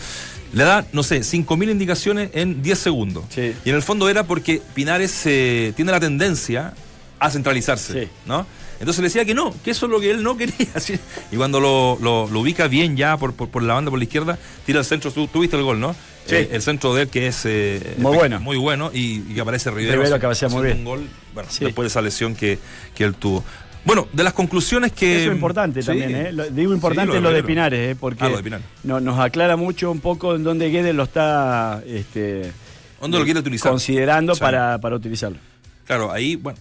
A: Le da, no sé, 5.000 indicaciones en 10 segundos.
C: Sí.
A: Y en el fondo era porque Pinares eh, tiene la tendencia a centralizarse. ¿no? Entonces le decía que no, que eso es lo que él no quería. Y cuando lo, lo- lo ubica bien ya por, por, por la banda, por la izquierda, tira el centro. Tú, tú viste el gol, ¿no?
C: Sí.
A: Eh, el centro de él que es eh,
C: Muy bueno.
A: Muy bueno y, y que aparece Rivero.
C: Rivero
A: haciendo-
C: cabecea muy bien.
A: un gol, bueno,
C: Sí.
A: después de esa lesión que, que él tuvo. Bueno, de las conclusiones que.
C: Eso es importante
A: Sí.
C: también, ¿eh? Lo- digo importante
A: Sí,
C: lo de
A: Rivero.
C: Pinares, ¿eh? Porque
A: Ah, lo de Pinares.
C: no- nos aclara mucho un poco en dónde Guedes lo está este,
A: ¿Dónde lo quiere utilizar?
C: considerando
A: Sí.
C: para, para utilizarlo.
A: Claro, ahí, bueno,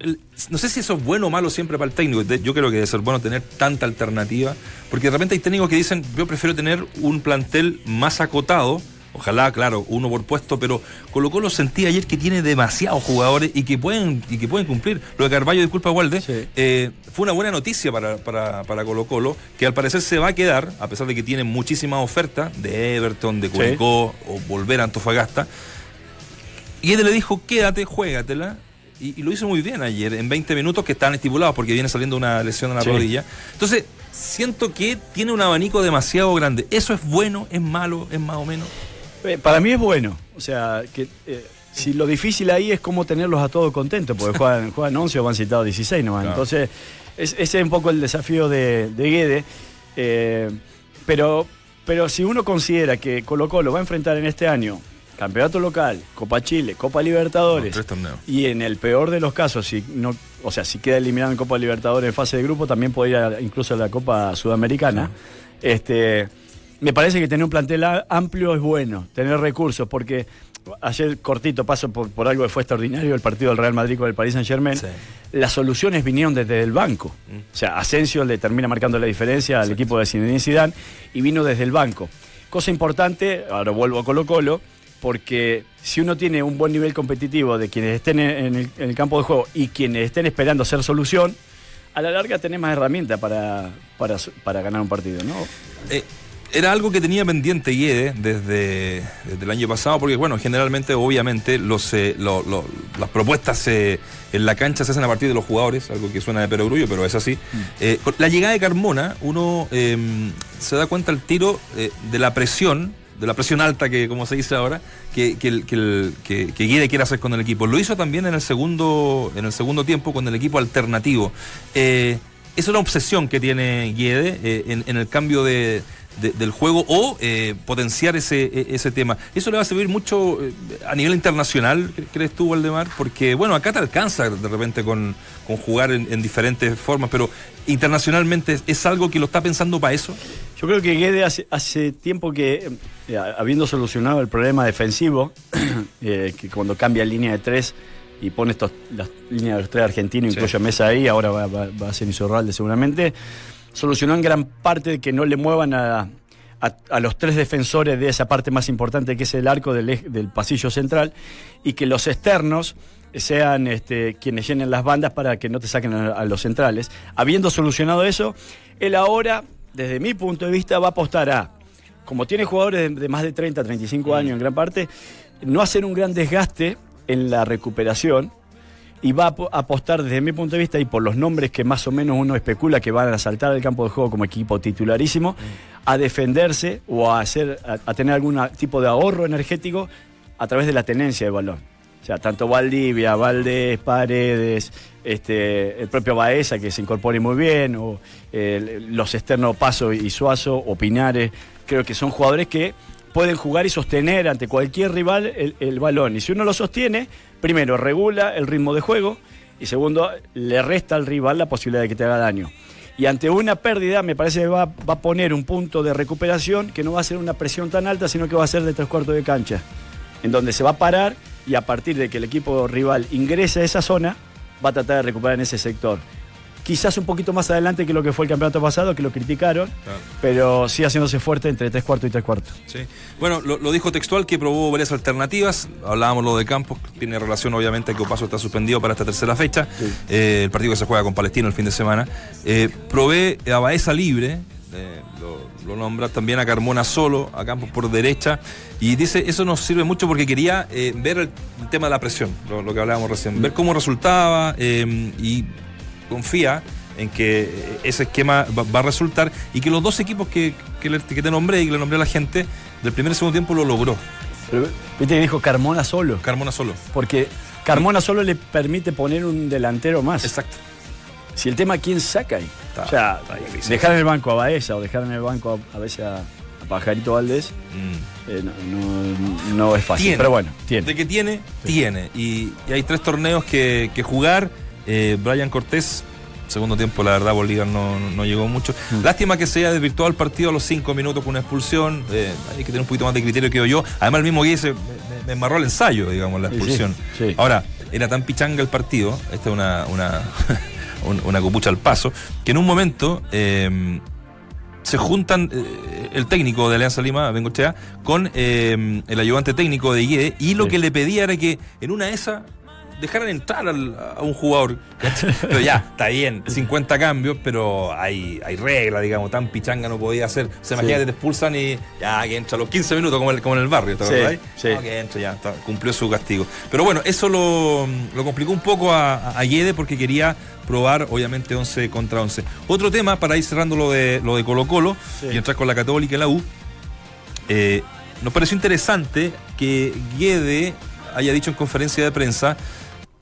A: el- no sé si eso es bueno o malo siempre para el técnico. Yo creo que debe ser bueno tener tanta alternativa, porque de repente hay técnicos que dicen, yo prefiero tener un plantel más acotado, ojalá, claro, uno por puesto, pero Colo Colo sentí ayer que tiene demasiados jugadores y que pueden, y que pueden cumplir. Lo de Carballo, disculpa, Walde,
C: Sí.
A: eh, fue una buena noticia para, para, para Colo Colo, que al parecer se va a quedar, a pesar de que tiene muchísimas ofertas de Everton, de Curicó o volver a Antofagasta. Y él le dijo, quédate, juégatela. y, y lo hizo muy bien ayer, en 20 minutos que están estipulados porque viene saliendo una lesión en la
C: Sí.
A: rodilla. Entonces, siento que tiene un abanico demasiado grande. ¿Eso es bueno? ¿Es malo? ¿Es más o menos?
C: Eh, Para mí es bueno. O sea, que eh, si lo difícil ahí es cómo tenerlos a todos contentos, porque juegan, juegan 11 o van citados 16 nomás.
A: Claro.
C: Entonces, es- ese es un poco el desafío de, de Guede. Eh, pero, pero si uno considera que Colo Colo va a enfrentar en este año campeonato local, Copa Chile, Copa Libertadores,
A: Los tres torneos.
C: y en el peor de los casos, si no, o sea, si queda eliminado en Copa Libertadores en fase de grupo, también podría ir a- incluso a la Copa Sudamericana. Este, me parece que tener un plantel amplio es bueno, tener recursos, porque ayer cortito paso por, por algo que fue extraordinario el partido del Real Madrid con el Paris Saint Germain.
A: Sí.
C: Las soluciones vinieron desde el banco. O sea, Asensio le termina marcando la diferencia al equipo de Zinedine Zidane y vino desde el banco. Cosa importante, ahora vuelvo a Colo Colo, porque si uno tiene un buen nivel competitivo de quienes estén en el, en el campo de juego y quienes estén esperando ser solución, a la larga tenés más herramientas para, para, para ganar un partido, ¿no?
A: Eh, era algo que tenía pendiente Guede desde, desde el año pasado, porque bueno, generalmente, obviamente, los, eh, lo- lo- las propuestas eh, en la cancha se hacen a partir de los jugadores, algo que suena de perogrullo, pero es así. Con la llegada de Carmona, uno eh, se da cuenta al tiro de la presión, de la presión alta que, como se dice ahora, que, que, el- que, el- quiere hacer con el equipo. Lo hizo también en el segundo, en el segundo tiempo con el equipo alternativo. Eh, es una obsesión que tiene Guede eh, en el cambio de, de- del juego o eh, potenciar ese, e- ese tema. Eso le va a servir mucho eh, a nivel internacional, cre- ¿crees tú, Valdemar? Porque, bueno, acá te alcanza de repente con, con jugar en, en diferentes formas, pero internacionalmente es, algo que lo está pensando para eso.
C: Yo creo que Guede hace, hace tiempo que, eh, habiendo solucionado el problema defensivo, eh, que cuando cambia línea de tres y pone estos, las líneas de los tres argentinos,
A: Sí.
C: incluye a Mesa ahí, ahora va, va- va a ser Isorralde seguramente, solucionó en gran parte de que no le muevan a, a- a los tres defensores de esa parte más importante que es el arco del, del pasillo central y que los externos sean este, quienes llenen las bandas para que no te saquen a, a los centrales. Habiendo solucionado eso, él ahora, desde mi punto de vista, va a apostar a, como tiene jugadores de, de más de 30, 35 años en gran parte, no hacer un gran desgaste en la recuperación y va a apo- apostar desde mi punto de vista y por los nombres que más o menos uno especula que van a saltar del campo de juego como equipo titularísimo, a defenderse o a, hacer, a, a tener algún tipo de ahorro energético a través de la tenencia de balón. O sea, tanto Valdivia, Valdés, Paredes, este, el propio Baeza que se incorpore muy bien, o eh, los externos Paso y Suazo, o Pinares, creo que son jugadores que pueden jugar y sostener ante cualquier rival el, el balón. Y si uno lo sostiene, primero regula el ritmo de juego y segundo le resta al rival la posibilidad de que te haga daño. Y ante una pérdida me parece que va, va a poner un punto de recuperación que no va a ser una presión tan alta, sino que va a ser de tres cuartos de cancha, en donde se va a parar y a partir de que el equipo rival ingrese a esa zona, va a tratar de recuperar en ese sector. Quizás un poquito más adelante que lo que fue el campeonato pasado, que lo criticaron, pero sí haciéndose fuerte entre tres cuartos y tres cuartos.
A: Sí. Bueno, lo, lo dijo textual que probó varias alternativas. Hablábamos lo de Campos, tiene relación obviamente que Opaso está suspendido para esta tercera fecha. Eh, el partido que se juega con Palestino el fin de semana. Eh, probé a Baeza libre. eh, lo, lo nombra también a Carmona solo, a Campos por derecha, y dice, eso nos sirve mucho porque quería ver el, el tema de la presión, lo, lo que hablábamos recién, ver cómo resultaba y confía en que ese esquema va, va a resultar y que los dos equipos que, que, le- que te nombré y que le nombré a la gente del primer y segundo tiempo lo logró.
C: Pero, Viste que dijo Carmona solo,
A: Carmona solo.
C: porque Carmona solo le permite poner un delantero más.
A: Exacto.
C: Si el tema, ¿quién saca ahí?
A: Está-
C: o sea,
A: está
C: dejar en el banco a Baeza o dejar en el banco a, a veces a, a Pajarito Valdés
A: Mm.
C: eh, no, no- no es fácil.
A: Tiene.
C: Pero bueno, tiene.
A: De que tiene, tiene. Y, y hay tres torneos que, que jugar. Eh, Brian Cortés, segundo tiempo, la verdad, Bolívar no, no- llegó mucho.
C: Mm.
A: Lástima que se haya desvirtuado el partido a los cinco minutos con una expulsión. Eh, hay que tener un poquito más de criterio que yo. Además, el mismo Guille se- me, me- embarró el ensayo, digamos, la expulsión.
C: sí, sí.
A: Ahora, era tan pichanga el partido, esta es una, una, un- una copucha al paso, que en un momento eh, se juntan eh, el técnico de Alianza Lima, Bengochea, con eh, el ayudante técnico de IE, y lo
C: Sí.
A: que le pedía era que en una de esas dejaran entrar al- a un jugador. Pero ya, está bien, 50 cambios, pero hay, hay reglas, digamos, tan pichanga no podía hacer. Se imagina que te expulsan y ya que entra a los 15 minutos, como, el- como en el barrio, ¿te
C: Sí,
A: acordás?
C: sí.
A: No, que entra, ya, está, cumplió su castigo. Pero bueno, eso lo, lo complicó un poco a, a Guede porque quería probar, obviamente, 11 contra 11. Otro tema, para ir cerrando lo de, lo de Colo Colo
C: Sí.
A: y entrar con la Católica y la U, eh, nos pareció interesante que Guede haya dicho en conferencia de prensa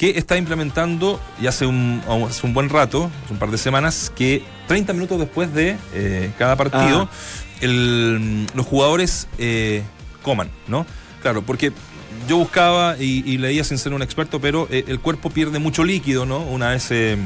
A: que está implementando, y hace un, hace un buen rato, hace un par de semanas, que 30 minutos después de eh, cada partido,
C: Ah.
A: el- los jugadores eh, coman, ¿no? Claro, porque yo buscaba y, y leía sin ser un experto, pero eh, el cuerpo pierde mucho líquido, ¿no? Una vez eh,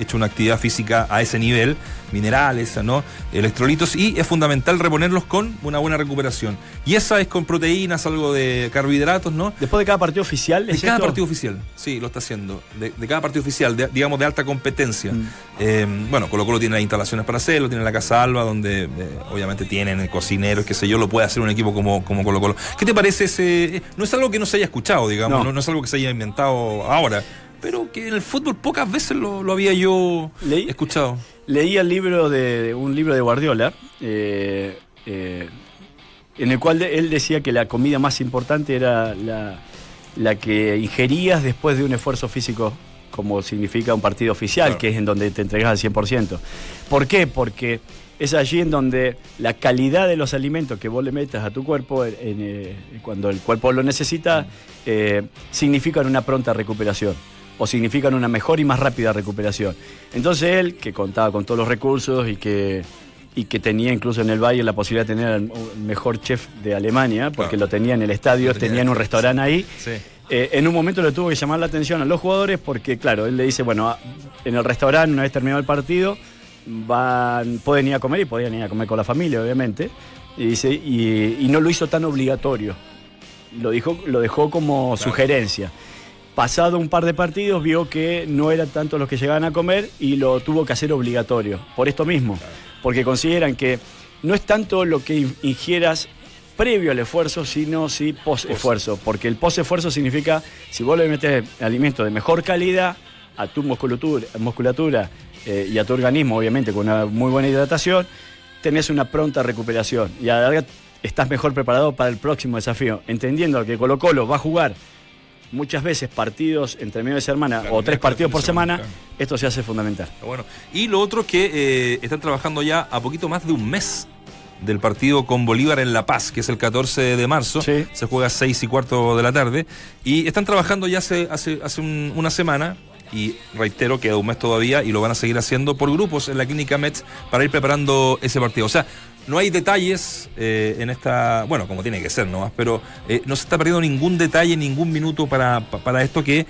A: hecho una actividad física a ese nivel, minerales, ¿no? Electrolitos, y es fundamental reponerlos con una buena recuperación. Y esa es con proteínas, algo de carbohidratos, ¿no?
C: Después de cada partido oficial.
A: De
C: ¿es
A: cada
C: esto?
A: partido oficial, sí, lo está haciendo. De, de cada partido oficial, de- digamos de alta competencia.
C: Mm.
A: Eh, bueno, Colo Colo tiene las instalaciones para hacerlo, tiene la Casa Alba, donde eh, obviamente tienen cocineros, qué sé yo, lo puede hacer un equipo como, como Colo Colo. ¿Qué te parece ese? eh, No es algo que no se haya escuchado, digamos,
C: No.
A: no, no es algo que se haya inventado ahora, pero que en el fútbol pocas veces lo, lo había yo
C: Leí-
A: escuchado.
C: Leí el libro de un libro de Guardiola, eh, eh, en el cual él decía que la comida más importante era la, la que ingerías después de un esfuerzo físico, como significa un partido oficial,
A: Claro.
C: que es en donde te entregas al 100%. ¿Por qué? Porque es allí en donde la calidad de los alimentos que vos le metas a tu cuerpo, en- en, eh, cuando el cuerpo lo necesita, eh, significan una pronta recuperación o significan una mejor y más rápida recuperación. Entonces él, que contaba con todos los recursos y que, y que tenía incluso en el Valle la posibilidad de tener al mejor chef de Alemania, porque
A: Claro.
C: lo tenía en el estadio,
A: tenía
C: tenía en un restaurante ahí,
A: Sí.
C: eh, en un momento le tuvo que llamar la atención a los jugadores porque, claro, él le dice, bueno, a- en el restaurante, una vez terminado el partido, van, pueden ir a comer y podían ir a comer con la familia, obviamente. Y, dice, y, y no lo hizo tan obligatorio. Lo, dijo, lo dejó como
A: Claro.
C: sugerencia. Pasado un par de partidos, vio que no eran tanto los que llegaban a comer y lo tuvo que hacer obligatorio. Por esto mismo. Porque consideran que no es tanto lo que in- ingieras previo al esfuerzo, sino sí post-esfuerzo. Porque el post-esfuerzo significa, si vos le metes alimentos de mejor calidad a tu musculatura, musculatura eh, y a tu organismo, obviamente, con una muy buena hidratación, tenés una pronta recuperación. Y a la larga estás mejor preparado para el próximo desafío. Entendiendo que Colo Colo va a jugar muchas veces partidos entre medio de semana
A: Claro,
C: o tres partidos por
A: semana,
C: semana,
A: claro.
C: esto se hace fundamental.
A: Bueno, y lo otro que eh, están trabajando ya a poquito más de un mes del partido con Bolívar en La Paz, que es el 14 de marzo.
C: Sí.
A: Se juega a 6 y cuarto de la tarde. Y están trabajando ya hace, hace, hace un- una semana. Y reitero, queda un mes todavía y lo van a seguir haciendo por grupos en la clínica Mets para ir preparando ese partido. O sea, no hay detalles eh, en esta, bueno, como tiene que ser nomás, pero eh, no se está perdiendo ningún detalle, ningún minuto para, pa- para esto que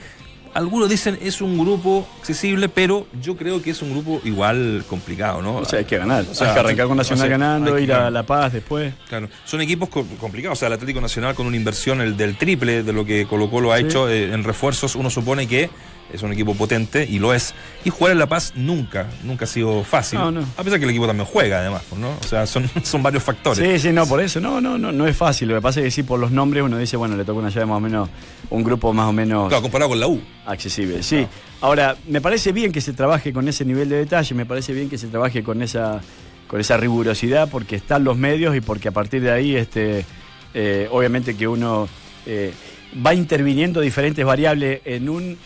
A: algunos dicen es un grupo accesible, pero yo creo que es un grupo igual complicado, ¿no?
C: O sea, hay que ganar.
A: O sea,
C: hay que arrancar con Nacional
A: o sea,
C: ganando,
A: que
C: ir a. La Paz después.
A: Claro, son equipos co- complicados. O sea, el Atlético Nacional con una inversión el del triple de lo que Colo Colo ha
C: Sí.
A: hecho eh, en refuerzos, uno supone que es un equipo potente y lo es. Y jugar en La Paz nunca, nunca ha sido fácil.
C: No, no.
A: A pesar que el equipo también juega, además, ¿no? O sea, son, son varios factores.
C: Sí, sí, no, por eso. No, no, no, no es fácil. Lo que pasa es que sí, por los nombres uno dice, bueno, le toca una llave más o menos, un grupo más o menos
A: Claro, comparado con la U.
C: accesible. Sí. Ahora, me parece bien que se trabaje con ese nivel de detalle, me parece bien que se trabaje con esa, con esa rigurosidad, porque están los medios y porque a partir de ahí, este, eh, obviamente que uno eh, va interviniendo diferentes variables en un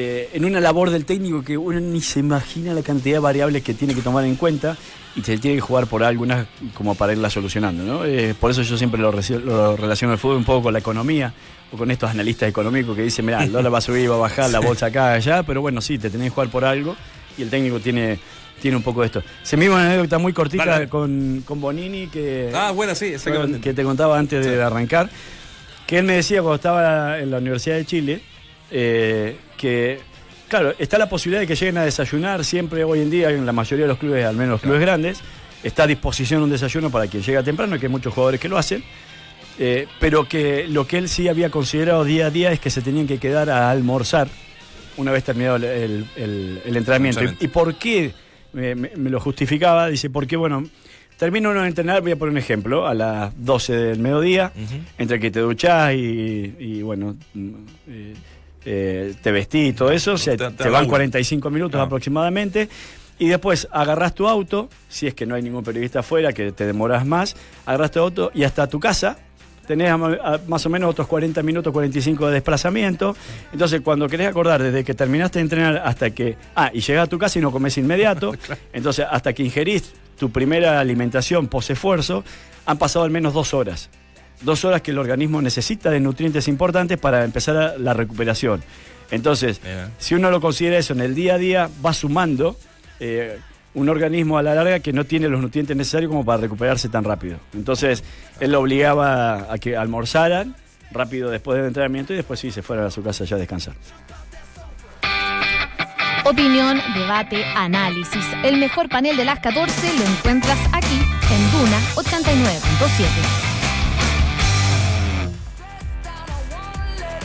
C: eh, en una labor del técnico que uno ni se imagina la cantidad de variables que tiene que tomar en cuenta y se tiene que jugar por algunas como para irla solucionando. ¿no? Eh, por eso yo siempre lo, relaciono el fútbol un poco con la economía o con estos analistas económicos que dicen, mira, el dólar va a subir, va a bajar, la bolsa acá, allá, pero bueno, sí, te tenés que jugar por algo y el técnico tiene, tiene un poco de esto. Se me iba una anécdota muy cortita. Con, con Bonini que,
A: Ah, bueno, sí,
C: que te contaba antes de arrancar, que él me decía cuando estaba en la Universidad de Chile, eh, que, claro, está la posibilidad de que lleguen a desayunar siempre hoy en día en la mayoría de los clubes, al menos los clubes grandes, está a disposición un desayuno para quien llega temprano, que hay muchos jugadores que lo hacen, eh, pero que lo que él sí había considerado día a día es que se tenían que quedar a almorzar una vez terminado el, el- el- el entrenamiento. ¿Y, y por qué me, me- me lo justificaba? Dice, porque bueno, termino uno de entrenar, voy a poner un ejemplo, a las 12 del mediodía, entre que te duchás y, y, bueno, mm, eh, eh, te vestís y todo eso, se-
A: Te-
C: te,
A: te
C: van
A: laburo.
C: 45 minutos
A: Ah.
C: aproximadamente. Y después agarrás tu auto, si es que no hay ningún periodista afuera, que te demoras más, agarrás tu auto y hasta tu casa tenés a- a- más o menos otros 40 minutos, 45 de desplazamiento. Entonces, cuando querés acordar, desde que terminaste de entrenar hasta que. Ah, y llegás a tu casa y no comes inmediato. Entonces, hasta que ingerís tu primera alimentación post-esfuerzo, han pasado al menos dos horas. Dos horas que el organismo necesita de nutrientes importantes para empezar la recuperación. Entonces,
A: Bien.
C: si uno lo considera eso en el día a día, va sumando eh, un organismo a la larga que no tiene los nutrientes necesarios como para recuperarse tan rápido. Entonces, él lo obligaba a que almorzaran rápido después del entrenamiento y después sí se fueran a su casa ya a descansar.
J: Opinión, debate, análisis. El mejor panel de las 14 lo encuentras aquí en Duna 89.7.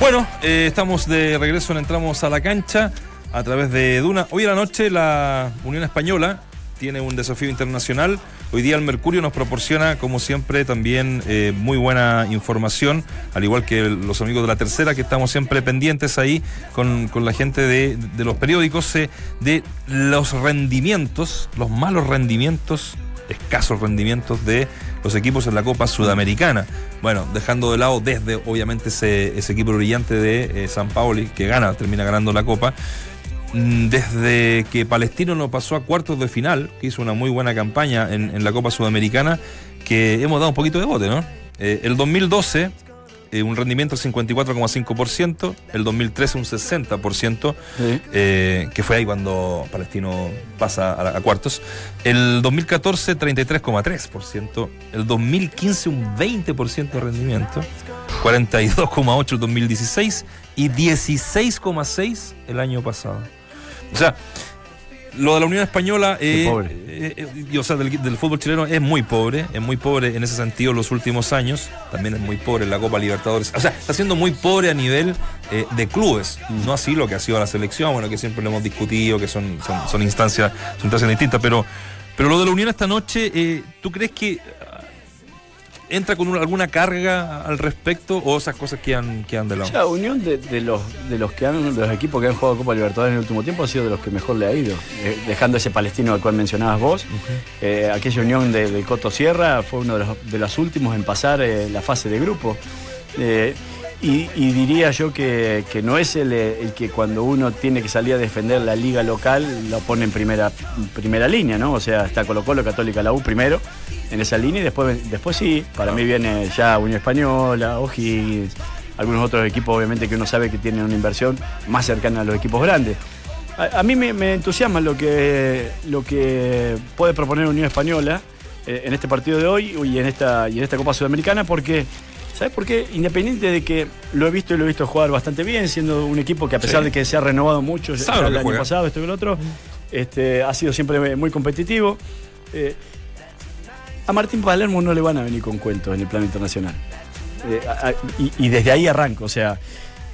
A: Bueno, eh, estamos de regreso, entramos a la cancha a través de Duna. Hoy a la noche la Unión Española tiene un desafío internacional. Hoy día el Mercurio nos proporciona, como siempre, también eh, muy buena información, al igual que los amigos de la tercera, que estamos siempre pendientes ahí con, con la gente de, de los periódicos, eh, de los rendimientos, los malos rendimientos, escasos rendimientos de los equipos en la Copa Sudamericana. Bueno, dejando de lado desde, obviamente, ese, ese equipo brillante de eh, San Paoli, que gana, termina ganando la Copa. Mm, Desde que Palestino no pasó a cuartos de final, que hizo una muy buena campaña en, la Copa Sudamericana, que hemos dado un poquito de bote, ¿no? Eh, el 2012, eh, un rendimiento del 54,5%, el 2013 un 60%,
C: Sí.
A: eh, que fue ahí cuando Palestino pasa a, a cuartos. El 2014, 33,3%. El 2015, un 20% de rendimiento. 42,8% el 2016 y 16,6% el año pasado. O sea, lo de la Unión Española, eh,
C: pobre.
A: eh, eh, y, o sea, del, del fútbol chileno es muy pobre, es muy pobre en ese sentido en los últimos años. También es muy pobre en la Copa Libertadores. O sea, está siendo muy pobre a nivel eh, de clubes, no así lo que ha sido la selección, bueno, que siempre lo hemos discutido, que son, son, son instancias, son instancias distintas, pero, pero lo de la Unión esta noche, ¿tú crees que entra con una- alguna carga al respecto o esas cosas quedan, quedan de lado?
C: La unión de, de los, de, los que han, de los equipos que han jugado Copa Libertadores en el último tiempo ha sido de los que mejor le ha ido. Eh, dejando ese palestino al cual mencionabas vos, eh, aquella unión de, de Coto Sierra fue uno de los, de los últimos en pasar eh, la fase de grupo. Eh, y, y diría yo que, que no es el, el que cuando uno tiene que salir a defender la liga local lo pone en primera, primera línea, ¿no? O sea, está Colo Colo, Católica, la U primero en esa línea y después, después sí, para mí viene ya Unión Española, O'Higgins, algunos otros equipos obviamente que uno sabe que tienen una inversión más cercana a los equipos grandes. A, a mí me, me entusiasma lo que, lo que puede proponer Unión Española eh, en este partido de hoy y en esta, y en esta Copa Sudamericana porque... ¿Sabes por qué? Independiente de que lo he visto y lo he visto jugar bastante bien, siendo un equipo que a pesar
A: Sí.
C: de que se ha renovado mucho el año
A: juega.
C: pasado, esto y lo otro, este, ha sido siempre muy competitivo. Eh, a Martín Palermo no le van a venir con cuentos en el plano internacional. Eh, a- a- y, y desde ahí arranco. O sea,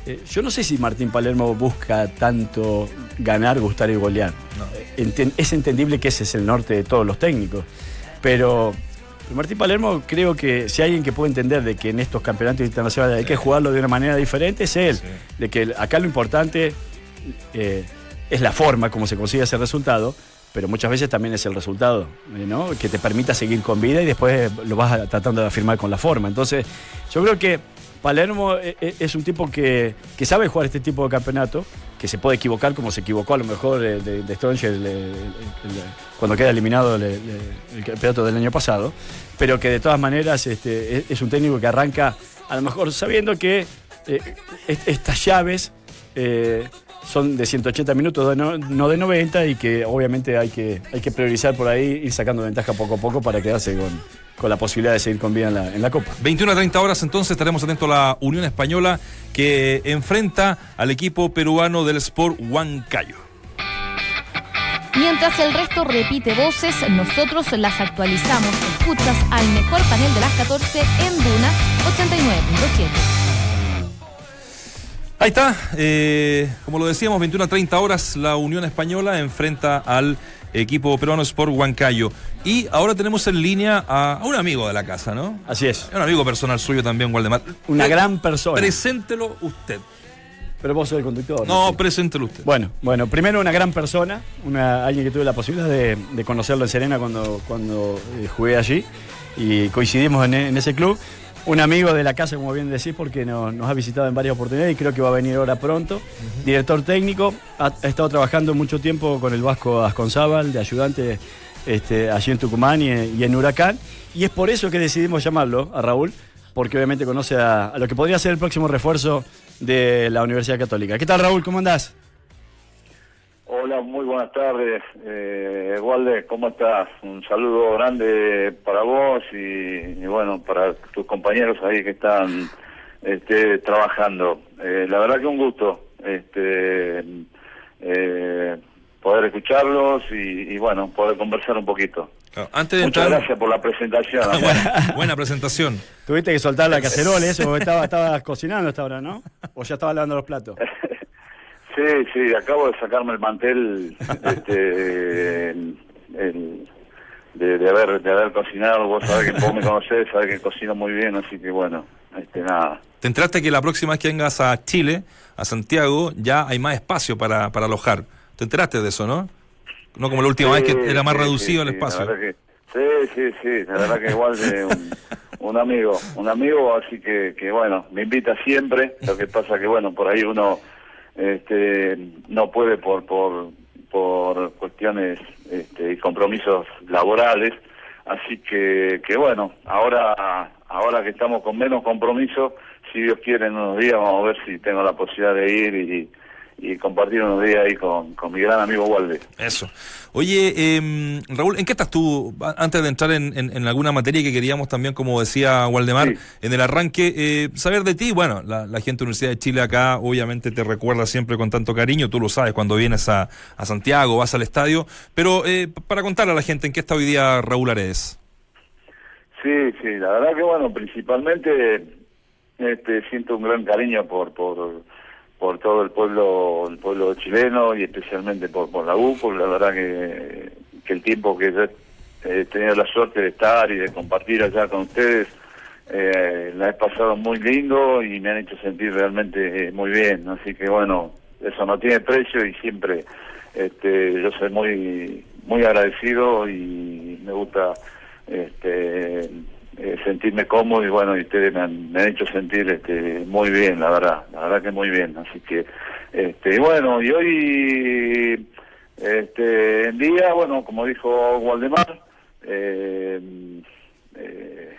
C: eh, yo no sé si Martín Palermo busca tanto ganar, gustar y golear. Enten- es entendible que ese es el norte de todos los técnicos. Pero Martín Palermo creo que si hay alguien que puede entender de que en estos campeonatos internacionales hay que jugarlo de una manera diferente, es él. De que acá lo importante eh, es la forma como se consigue ese resultado, pero muchas veces también es el resultado, eh, ¿no? Que te permita seguir con vida y después lo vas tratando de afirmar con la forma. Entonces, yo creo que Palermo eh, eh, es un tipo que, que sabe jugar este tipo de campeonato, que se puede equivocar como se equivocó a lo mejor de, de Stronger cuando queda eliminado el, campeonato del año pasado, pero que de todas maneras este, es, un técnico que arranca a lo mejor sabiendo que est- estas llaves son de 180 minutos, no, no de 90, y que obviamente hay que, hay que priorizar por ahí, ir sacando ventaja poco a poco para quedarse con, con la posibilidad de seguir con vida en la, en la Copa.
A: 21 a 30 horas entonces estaremos atentos a la Unión Española que enfrenta al equipo peruano del Sport Huancayo.
J: Mientras el resto repite voces, nosotros las actualizamos. Escuchas al mejor panel de las 14 en Duna 89.7.
A: Ahí está, eh, como lo decíamos, 21 a 30 horas la Unión Española enfrenta al equipo peruano Sport Huancayo. Y ahora tenemos en línea a, a un amigo de la casa, ¿no?
C: Así es.
A: Un amigo personal suyo también, Waldemar.
C: Una
A: Eh,
C: gran persona.
A: Preséntelo usted.
C: Pero vos sos el conductor.
A: No, preséntelo usted.
C: Bueno, bueno, primero una gran persona, una, alguien que tuve la posibilidad de, de conocerlo en Serena cuando, cuando eh, jugué allí y coincidimos en, en ese club. Un amigo de la casa, como bien decís, porque no- nos ha visitado en varias oportunidades y creo que va a venir ahora pronto. Director técnico, ha, ha estado trabajando mucho tiempo con el Vasco Asconzábal, de ayudante este, allí en Tucumán y, en- y en Huracán. Y es por eso que decidimos llamarlo a Raúl, porque obviamente conoce a, a lo que podría ser el próximo refuerzo de la Universidad Católica. ¿Qué tal, Raúl? ¿Cómo andás?
K: Hola, muy buenas tardes. Eh, Walde, ¿cómo estás? Un saludo grande para vos y, y bueno, para tus compañeros ahí que están este, trabajando. Eh, la verdad que un gusto este, eh, poder escucharlos y, y bueno, poder conversar un poquito.
A: Antes de
K: Muchas
A: entrar-
K: gracias por la presentación.
A: buena, buena presentación.
C: Tuviste que soltar la cacerola, eso, porque estaba, estabas cocinando hasta ahora, ¿no? O ya estaba lavando los platos.
K: Sí, sí, acabo de sacarme el mantel este, el- el- de, de haber de haber cocinado. Vos sabés que vos me conocés, sabés que cocino muy bien, así que bueno, este nada.
A: Te enteraste que la próxima vez que vengas a Chile, a Santiago, ya hay más espacio para, para alojar. ¿Te enteraste de eso, no? No como la última vez que era más
K: sí,
A: reducido
K: sí,
A: el espacio.
K: que- sí, sí, sí, la verdad que igual de un, un amigo, un amigo, así que, que bueno, me invita siempre. Lo que pasa que bueno, por ahí uno este, no puede por por por cuestiones este, y compromisos laborales, así que que bueno, ahora ahora que estamos con menos compromiso, si Dios quiere en unos días vamos a ver si tengo la posibilidad de ir y, y compartir unos días ahí con, con mi gran amigo Walde.
A: Eso. Oye, eh, Raúl, ¿en qué estás tú? Antes de entrar en, en- en alguna materia que queríamos también, como decía Waldemar, en el arranque, eh, saber de ti. Bueno, la, la gente de la Universidad de Chile acá obviamente te recuerda siempre con tanto cariño, tú lo sabes cuando vienes a, a Santiago, vas al estadio, pero eh, para contarle a la gente en qué está hoy día Raúl Aredes.
K: Sí, sí, la verdad que bueno, principalmente este, siento un gran cariño por por por todo el pueblo el pueblo chileno y especialmente por por la U, porque la verdad que, que el tiempo que yo he tenido la suerte de estar y de compartir allá con ustedes eh, la he pasado muy lindo y me han hecho sentir realmente eh, muy bien, así que bueno, eso no tiene precio y siempre este, yo soy muy muy agradecido y me gusta este eh, sentirme cómodo y bueno y ustedes me han, me han hecho sentir este muy bien la verdad la verdad que muy bien así que este y bueno y hoy este día bueno como dijo Waldemar eh, eh,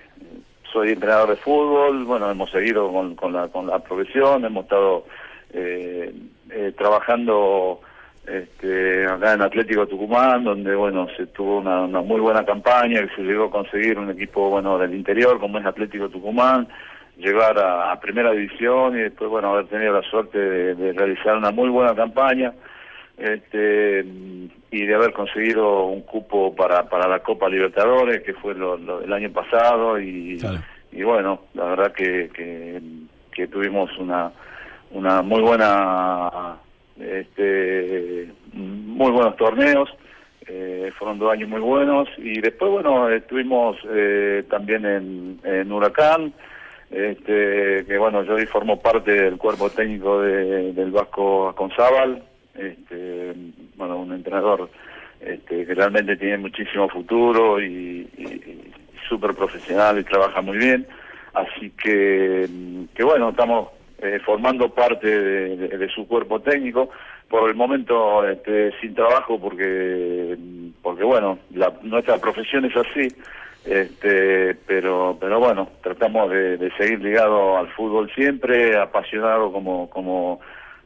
K: soy entrenador de fútbol bueno hemos seguido con, con la con la profesión hemos estado eh, eh, trabajando este, acá en Atlético Tucumán, donde bueno se tuvo una, una muy buena campaña, que se llegó a conseguir un equipo bueno del interior como es Atlético Tucumán, llegar a, a primera división y después bueno haber tenido la suerte de, de realizar una muy buena campaña este y de haber conseguido un cupo para para la Copa Libertadores que fue lo, lo- el año pasado y, y bueno la verdad que, que, que tuvimos una una muy buena este muy buenos torneos eh, fueron dos años muy buenos y después bueno estuvimos eh, también en, Huracán este que bueno yo hoy formo parte del cuerpo técnico de- del Vasco Aconzábal este bueno un entrenador este, que realmente tiene muchísimo futuro y, y- y súper profesional y trabaja muy bien. Así que que bueno estamos eh, formando parte de, su cuerpo técnico. Por el momento este, sin trabajo porque porque bueno la, nuestra profesión es así este pero pero bueno tratamos de, de seguir ligado al fútbol siempre apasionado como como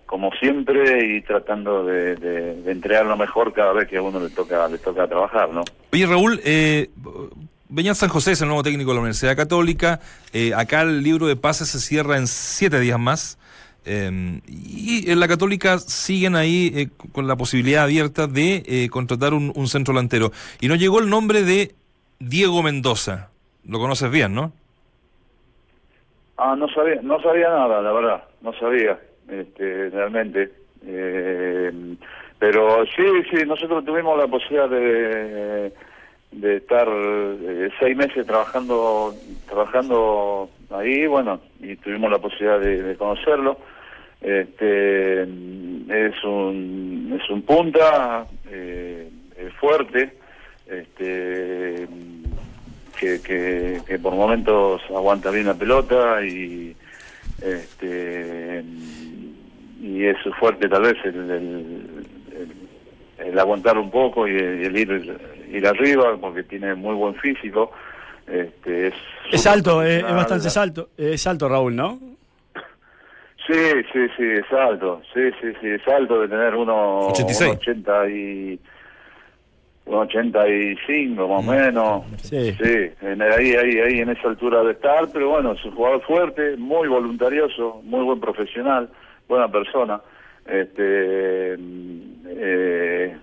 K: como siempre y tratando de, de, de entregar lo mejor cada vez que a uno le toca le toca trabajar no
A: Oye, Raúl, eh, Beñat San José es el nuevo técnico de la Universidad Católica. Eh, acá el libro de pases se cierra en siete días más. Eh, y en la Católica siguen ahí eh, con la posibilidad abierta de eh, contratar un, centro delantero. Y nos llegó el nombre de Diego Mendoza. Lo conoces bien, ¿no?
K: Ah, no sabía, no sabía nada, la verdad, no sabía, este, realmente. Eh, pero sí, sí, nosotros tuvimos la posibilidad de, de estar eh, seis meses trabajando, trabajando ahí, bueno, y tuvimos la posibilidad de, conocerlo. Este, es un, es un punta eh, fuerte, este, que, que, que por momentos aguanta bien la pelota y este y es fuerte tal vez el, el- aguantar un poco y el, ir ir arriba porque tiene muy buen físico este es
C: Es alto, eh, es bastante alto, es alto Raúl, ¿no?
K: Sí, sí, sí, es alto. Sí, sí, sí, es alto de tener uno
A: 86.
K: 80 y un 85 más o menos.
C: Sí.
K: en, ahí, ahí, ahí en esa altura de estar, pero bueno, es un jugador fuerte, muy voluntarioso, muy buen profesional, buena persona. Este, mm, eh,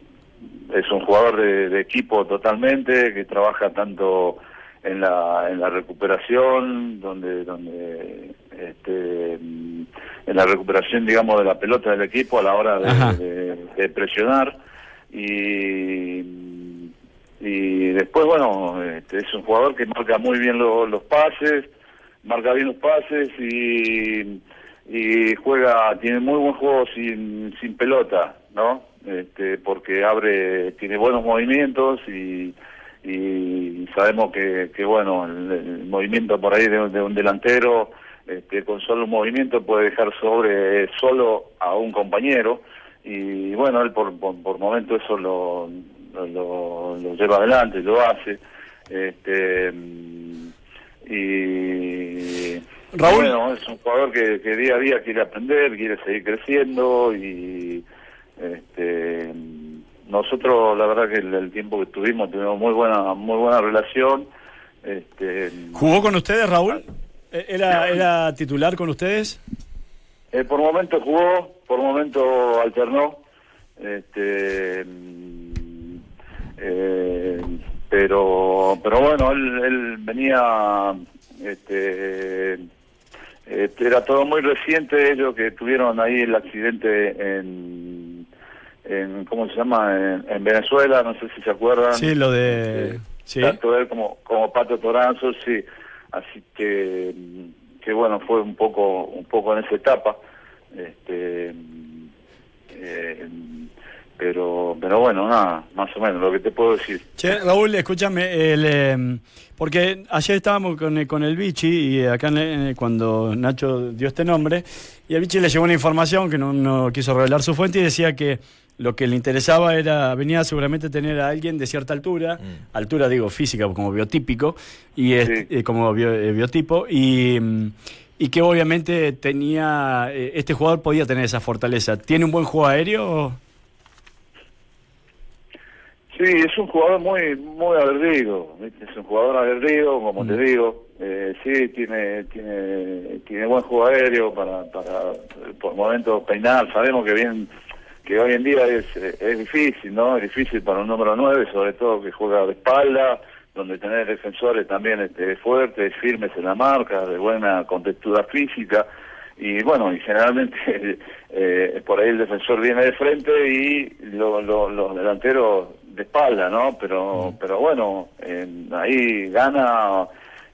K: es un jugador de, de equipo totalmente, que trabaja tanto en la, en la recuperación, donde, donde este, mm, en la recuperación, digamos, de la pelota del equipo a la hora de, de- de presionar. Y y después bueno este, es un jugador que marca muy bien lo- los pases marca bien los pases y y juega tiene muy buen juego sin sin pelota no este porque abre tiene buenos movimientos y y sabemos que, que bueno el, el movimiento por ahí de, de un delantero este, con solo un movimiento puede dejar sobre solo a un compañero y bueno él por por, por momento eso lo, lo, lleva adelante lo hace este y
C: Raúl.
K: bueno es un jugador que, que día a día quiere aprender quiere seguir creciendo y este nosotros la verdad que el, el tiempo que estuvimos tuvimos muy buena muy buena relación este
C: ¿Jugó con ustedes Raúl? Eh, ¿Era, era titular con ustedes?
K: Eh, por momento jugó, por momento alternó, este, mm, eh, pero, pero bueno, él, él venía, este, este, era todo muy reciente ellos que tuvieron ahí el accidente en, en ¿cómo se llama? En, en Venezuela, no sé si se acuerdan.
C: Sí, lo de... Sí.
K: Tanto él como, como Pato Toranzo, sí. Así que, que bueno, fue un poco, un poco en esa etapa. Este, eh, pero, pero bueno, nada, más o menos lo que te puedo decir.
C: Che, Raúl, escúchame, el, eh, porque ayer estábamos con, el- con el Bichi y acá cuando Nacho dio este nombre, y el Bichi le llegó una información que no, no quiso revelar su fuente y decía que lo que le interesaba era, venía seguramente tener a alguien de cierta altura, altura digo física como biotípico, y eh, como bio- eh, biotipo, y, mm, y que obviamente tenía, eh, este jugador podía tener esa fortaleza. ¿Tiene un buen juego aéreo?
K: Sí, es un jugador muy muy aguerrido, es un jugador aguerrido, como te digo, eh, sí, tiene tiene tiene buen juego aéreo para, para por momentos peinar, sabemos que bien que hoy en día es, eh, es difícil, ¿no? Es difícil para un número 9, sobre todo que juega de espalda, donde tener defensores también este, fuertes, firmes en la marca, de buena contextura física, y bueno, y generalmente eh, por ahí el defensor viene de frente y lo- lo- los delanteros de espalda, ¿no? Pero, pero bueno, en- ahí gana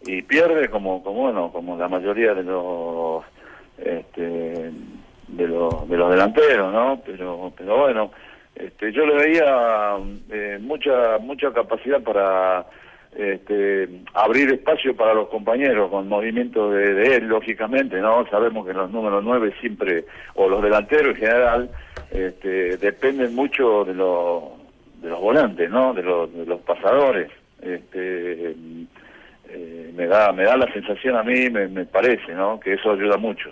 K: y pierde como, como bueno, como la mayoría de los este, de los de los delanteros, ¿no? Pero, pero bueno, este, yo le veía eh, mucha mucha capacidad para este, abrir espacio para los compañeros con movimiento de, de él, lógicamente, ¿no? Sabemos que los números 9 siempre, o los delanteros en general, este, dependen mucho de, los de los volantes, ¿no? De los, de los pasadores. Este, eh, me da me da la sensación a mí, me, me parece, ¿no? Que eso ayuda mucho.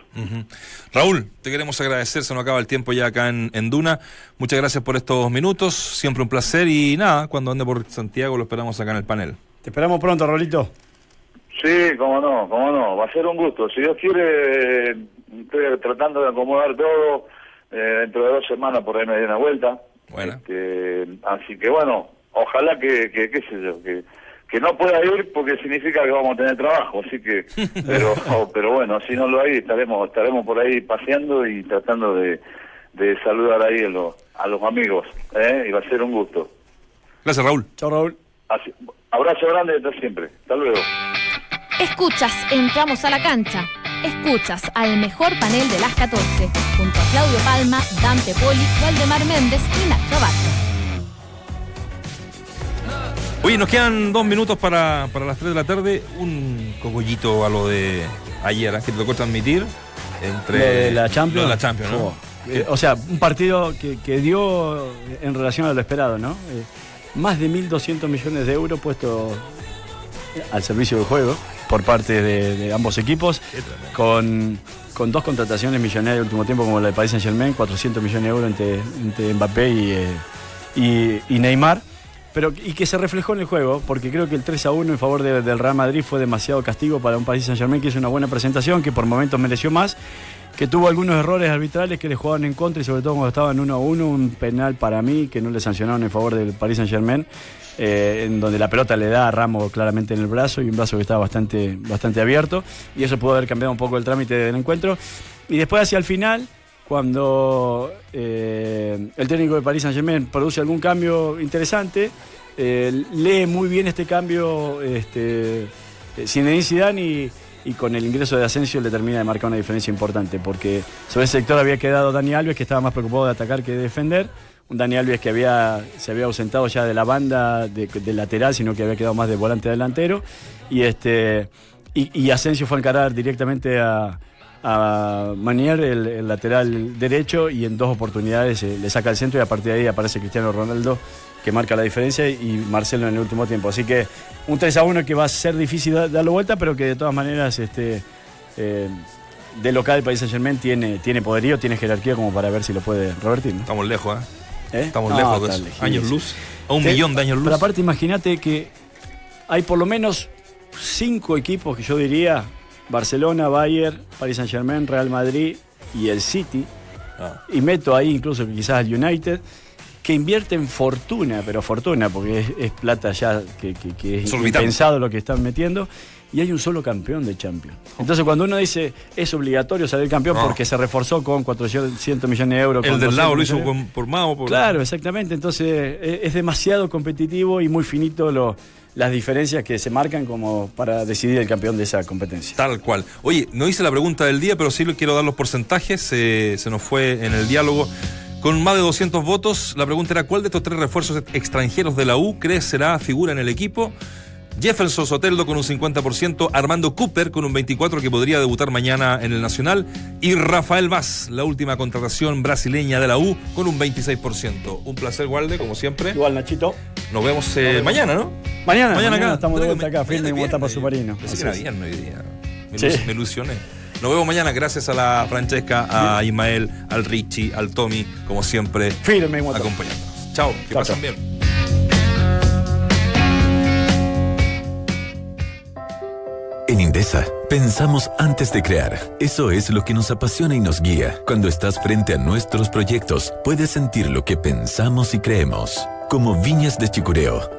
A: Raúl, te queremos agradecer, se nos acaba el tiempo ya acá en, en Duna. Muchas gracias por estos minutos, siempre un placer y nada, cuando ande por Santiago lo esperamos acá en el panel.
C: Te esperamos pronto, Rolito.
K: Sí, cómo no, cómo no, va a ser un gusto. Si Dios quiere, eh, estoy tratando de acomodar todo. eh, dentro de dos semanas por ahí me dé una vuelta. Este, así que bueno, ojalá que, que qué sé yo, que, que no pueda ir porque significa que vamos a tener trabajo. Así que, pero, pero bueno, si no lo hay, estaremos, estaremos por ahí paseando y tratando de, de saludar ahí a los, a los amigos. ¿eh? Y va a ser un gusto.
A: Gracias, Raúl.
C: Chao, Raúl.
K: Así- abrazo grande hasta siempre. Hasta luego.
J: Escuchas, entramos a la cancha Escuchas al mejor panel de las 14, junto a Claudio Palma, Dante Poli, Valdemar Méndez y Nacho Abad.
A: Oye, nos quedan dos minutos para, para las 3 de la tarde. Un cogollito a lo de ayer, ¿eh? que te tocó transmitir. Entre
C: Lo de la Champions.
A: lo de la Champions, ¿no?
C: Oh, eh, o sea, un partido que, que dio en relación a lo esperado, ¿no? Eh, más de 1.200 millones de euros puestos al servicio del juego por parte de, de ambos equipos, con, con dos contrataciones millonarias de último tiempo, como la de Paris Saint Germain, 400 millones de euros entre, entre Mbappé y, eh, y- y Neymar. Pero, y que se reflejó en el juego, porque creo que el 3 a 1 en favor de- del Real Madrid fue demasiado castigo para un Paris Saint Germain que hizo una buena presentación, que por momentos mereció más, que tuvo algunos errores arbitrales que le jugaban en contra y sobre todo cuando estaban 1 a 1, un penal para mí que no le sancionaron en favor del Paris Saint Germain, en donde la pelota le da a Ramos claramente en el brazo y un brazo que estaba bastante, bastante abierto, y eso pudo haber cambiado un poco el trámite del encuentro. Y después hacia el final, cuando eh, el técnico de Paris Saint Germain produce algún cambio interesante, eh, lee muy bien este cambio este, eh, Zinedine Zidane y, con el ingreso de Asensio le termina de marcar una diferencia importante, porque sobre ese sector había quedado Dani Alves, que estaba más preocupado de atacar que de defender. Un Dani Alves que había, se había ausentado ya de la banda de, lateral, sino que había quedado más de volante delantero. Y, este, y Asensio fue a encarar directamente a, a Manier, el, el lateral derecho, y en dos oportunidades eh, le saca el centro y a partir de ahí aparece Cristiano Ronaldo que marca la diferencia y Marcelo en el último tiempo. Así que un 3 a 1 que va a ser difícil da- darlo vuelta, pero que de todas maneras este, eh, de local el Paris Saint Germain tiene, tiene poderío, tiene jerarquía como para ver si lo puede revertir. ¿no?
A: Estamos lejos, ¿eh?
C: ¿Eh?
A: Estamos
C: No,
A: lejos de. Años luz. A un millón de años luz.
C: Pero aparte, imagínate que hay por lo menos cinco equipos que yo diría: Barcelona, Bayern, Paris Saint Germain, Real Madrid y el City.
A: Ah.
C: Y meto ahí incluso quizás al United. Que invierten fortuna, pero fortuna, porque es, es plata ya que, que- que es impensado lo que están metiendo. Y hay un solo campeón de Champions. Entonces, cuando uno dice es obligatorio salir campeón
A: No.
C: porque se reforzó con 400 millones de euros.
A: El del lado
C: 200
A: lo hizo por Mao. Por...
C: Claro, exactamente. Entonces e- es demasiado competitivo y muy finito lo- las diferencias que se marcan como para decidir el campeón de esa competencia.
A: Tal cual. Oye, no hice la pregunta del día, pero sí le quiero dar los porcentajes. Se, se nos fue en el diálogo. Con más de 200 votos, la pregunta era: ¿cuál de estos tres refuerzos extranjeros de la U crees será figura en el equipo? Jefferson Soteldo con un 50%, Armando Cooper con un 24% que podría debutar mañana en el Nacional y Rafael Vaz, la última contratación brasileña de la U, con un 26%. Un placer, Walde, como siempre.
C: Igual, Nachito.
A: Nos vemos eh, mañana, ¿no?
C: Mañana,
A: Mañana
C: mañana
A: acá.
C: estamos de vuelta acá, firme
A: mañana
C: como
A: es
C: tapa
A: viernes.
C: submarino.
A: Pensé
C: Así
A: que era
C: es.
A: viernes hoy día. Me,
C: Sí.
A: ilus- me ilusioné. Nos vemos mañana. Gracias a la Francesca, a Ismael, al Richie, al Tommy, como siempre,
C: Firme, Guata.
A: acompañándonos. Chao, que
C: Chao,
A: pasen bien.
I: En Indesa, pensamos antes de crear. Eso es lo que nos apasiona y nos guía. Cuando estás frente a nuestros proyectos, puedes sentir lo que pensamos y creemos. Como Viñas de Chicureo.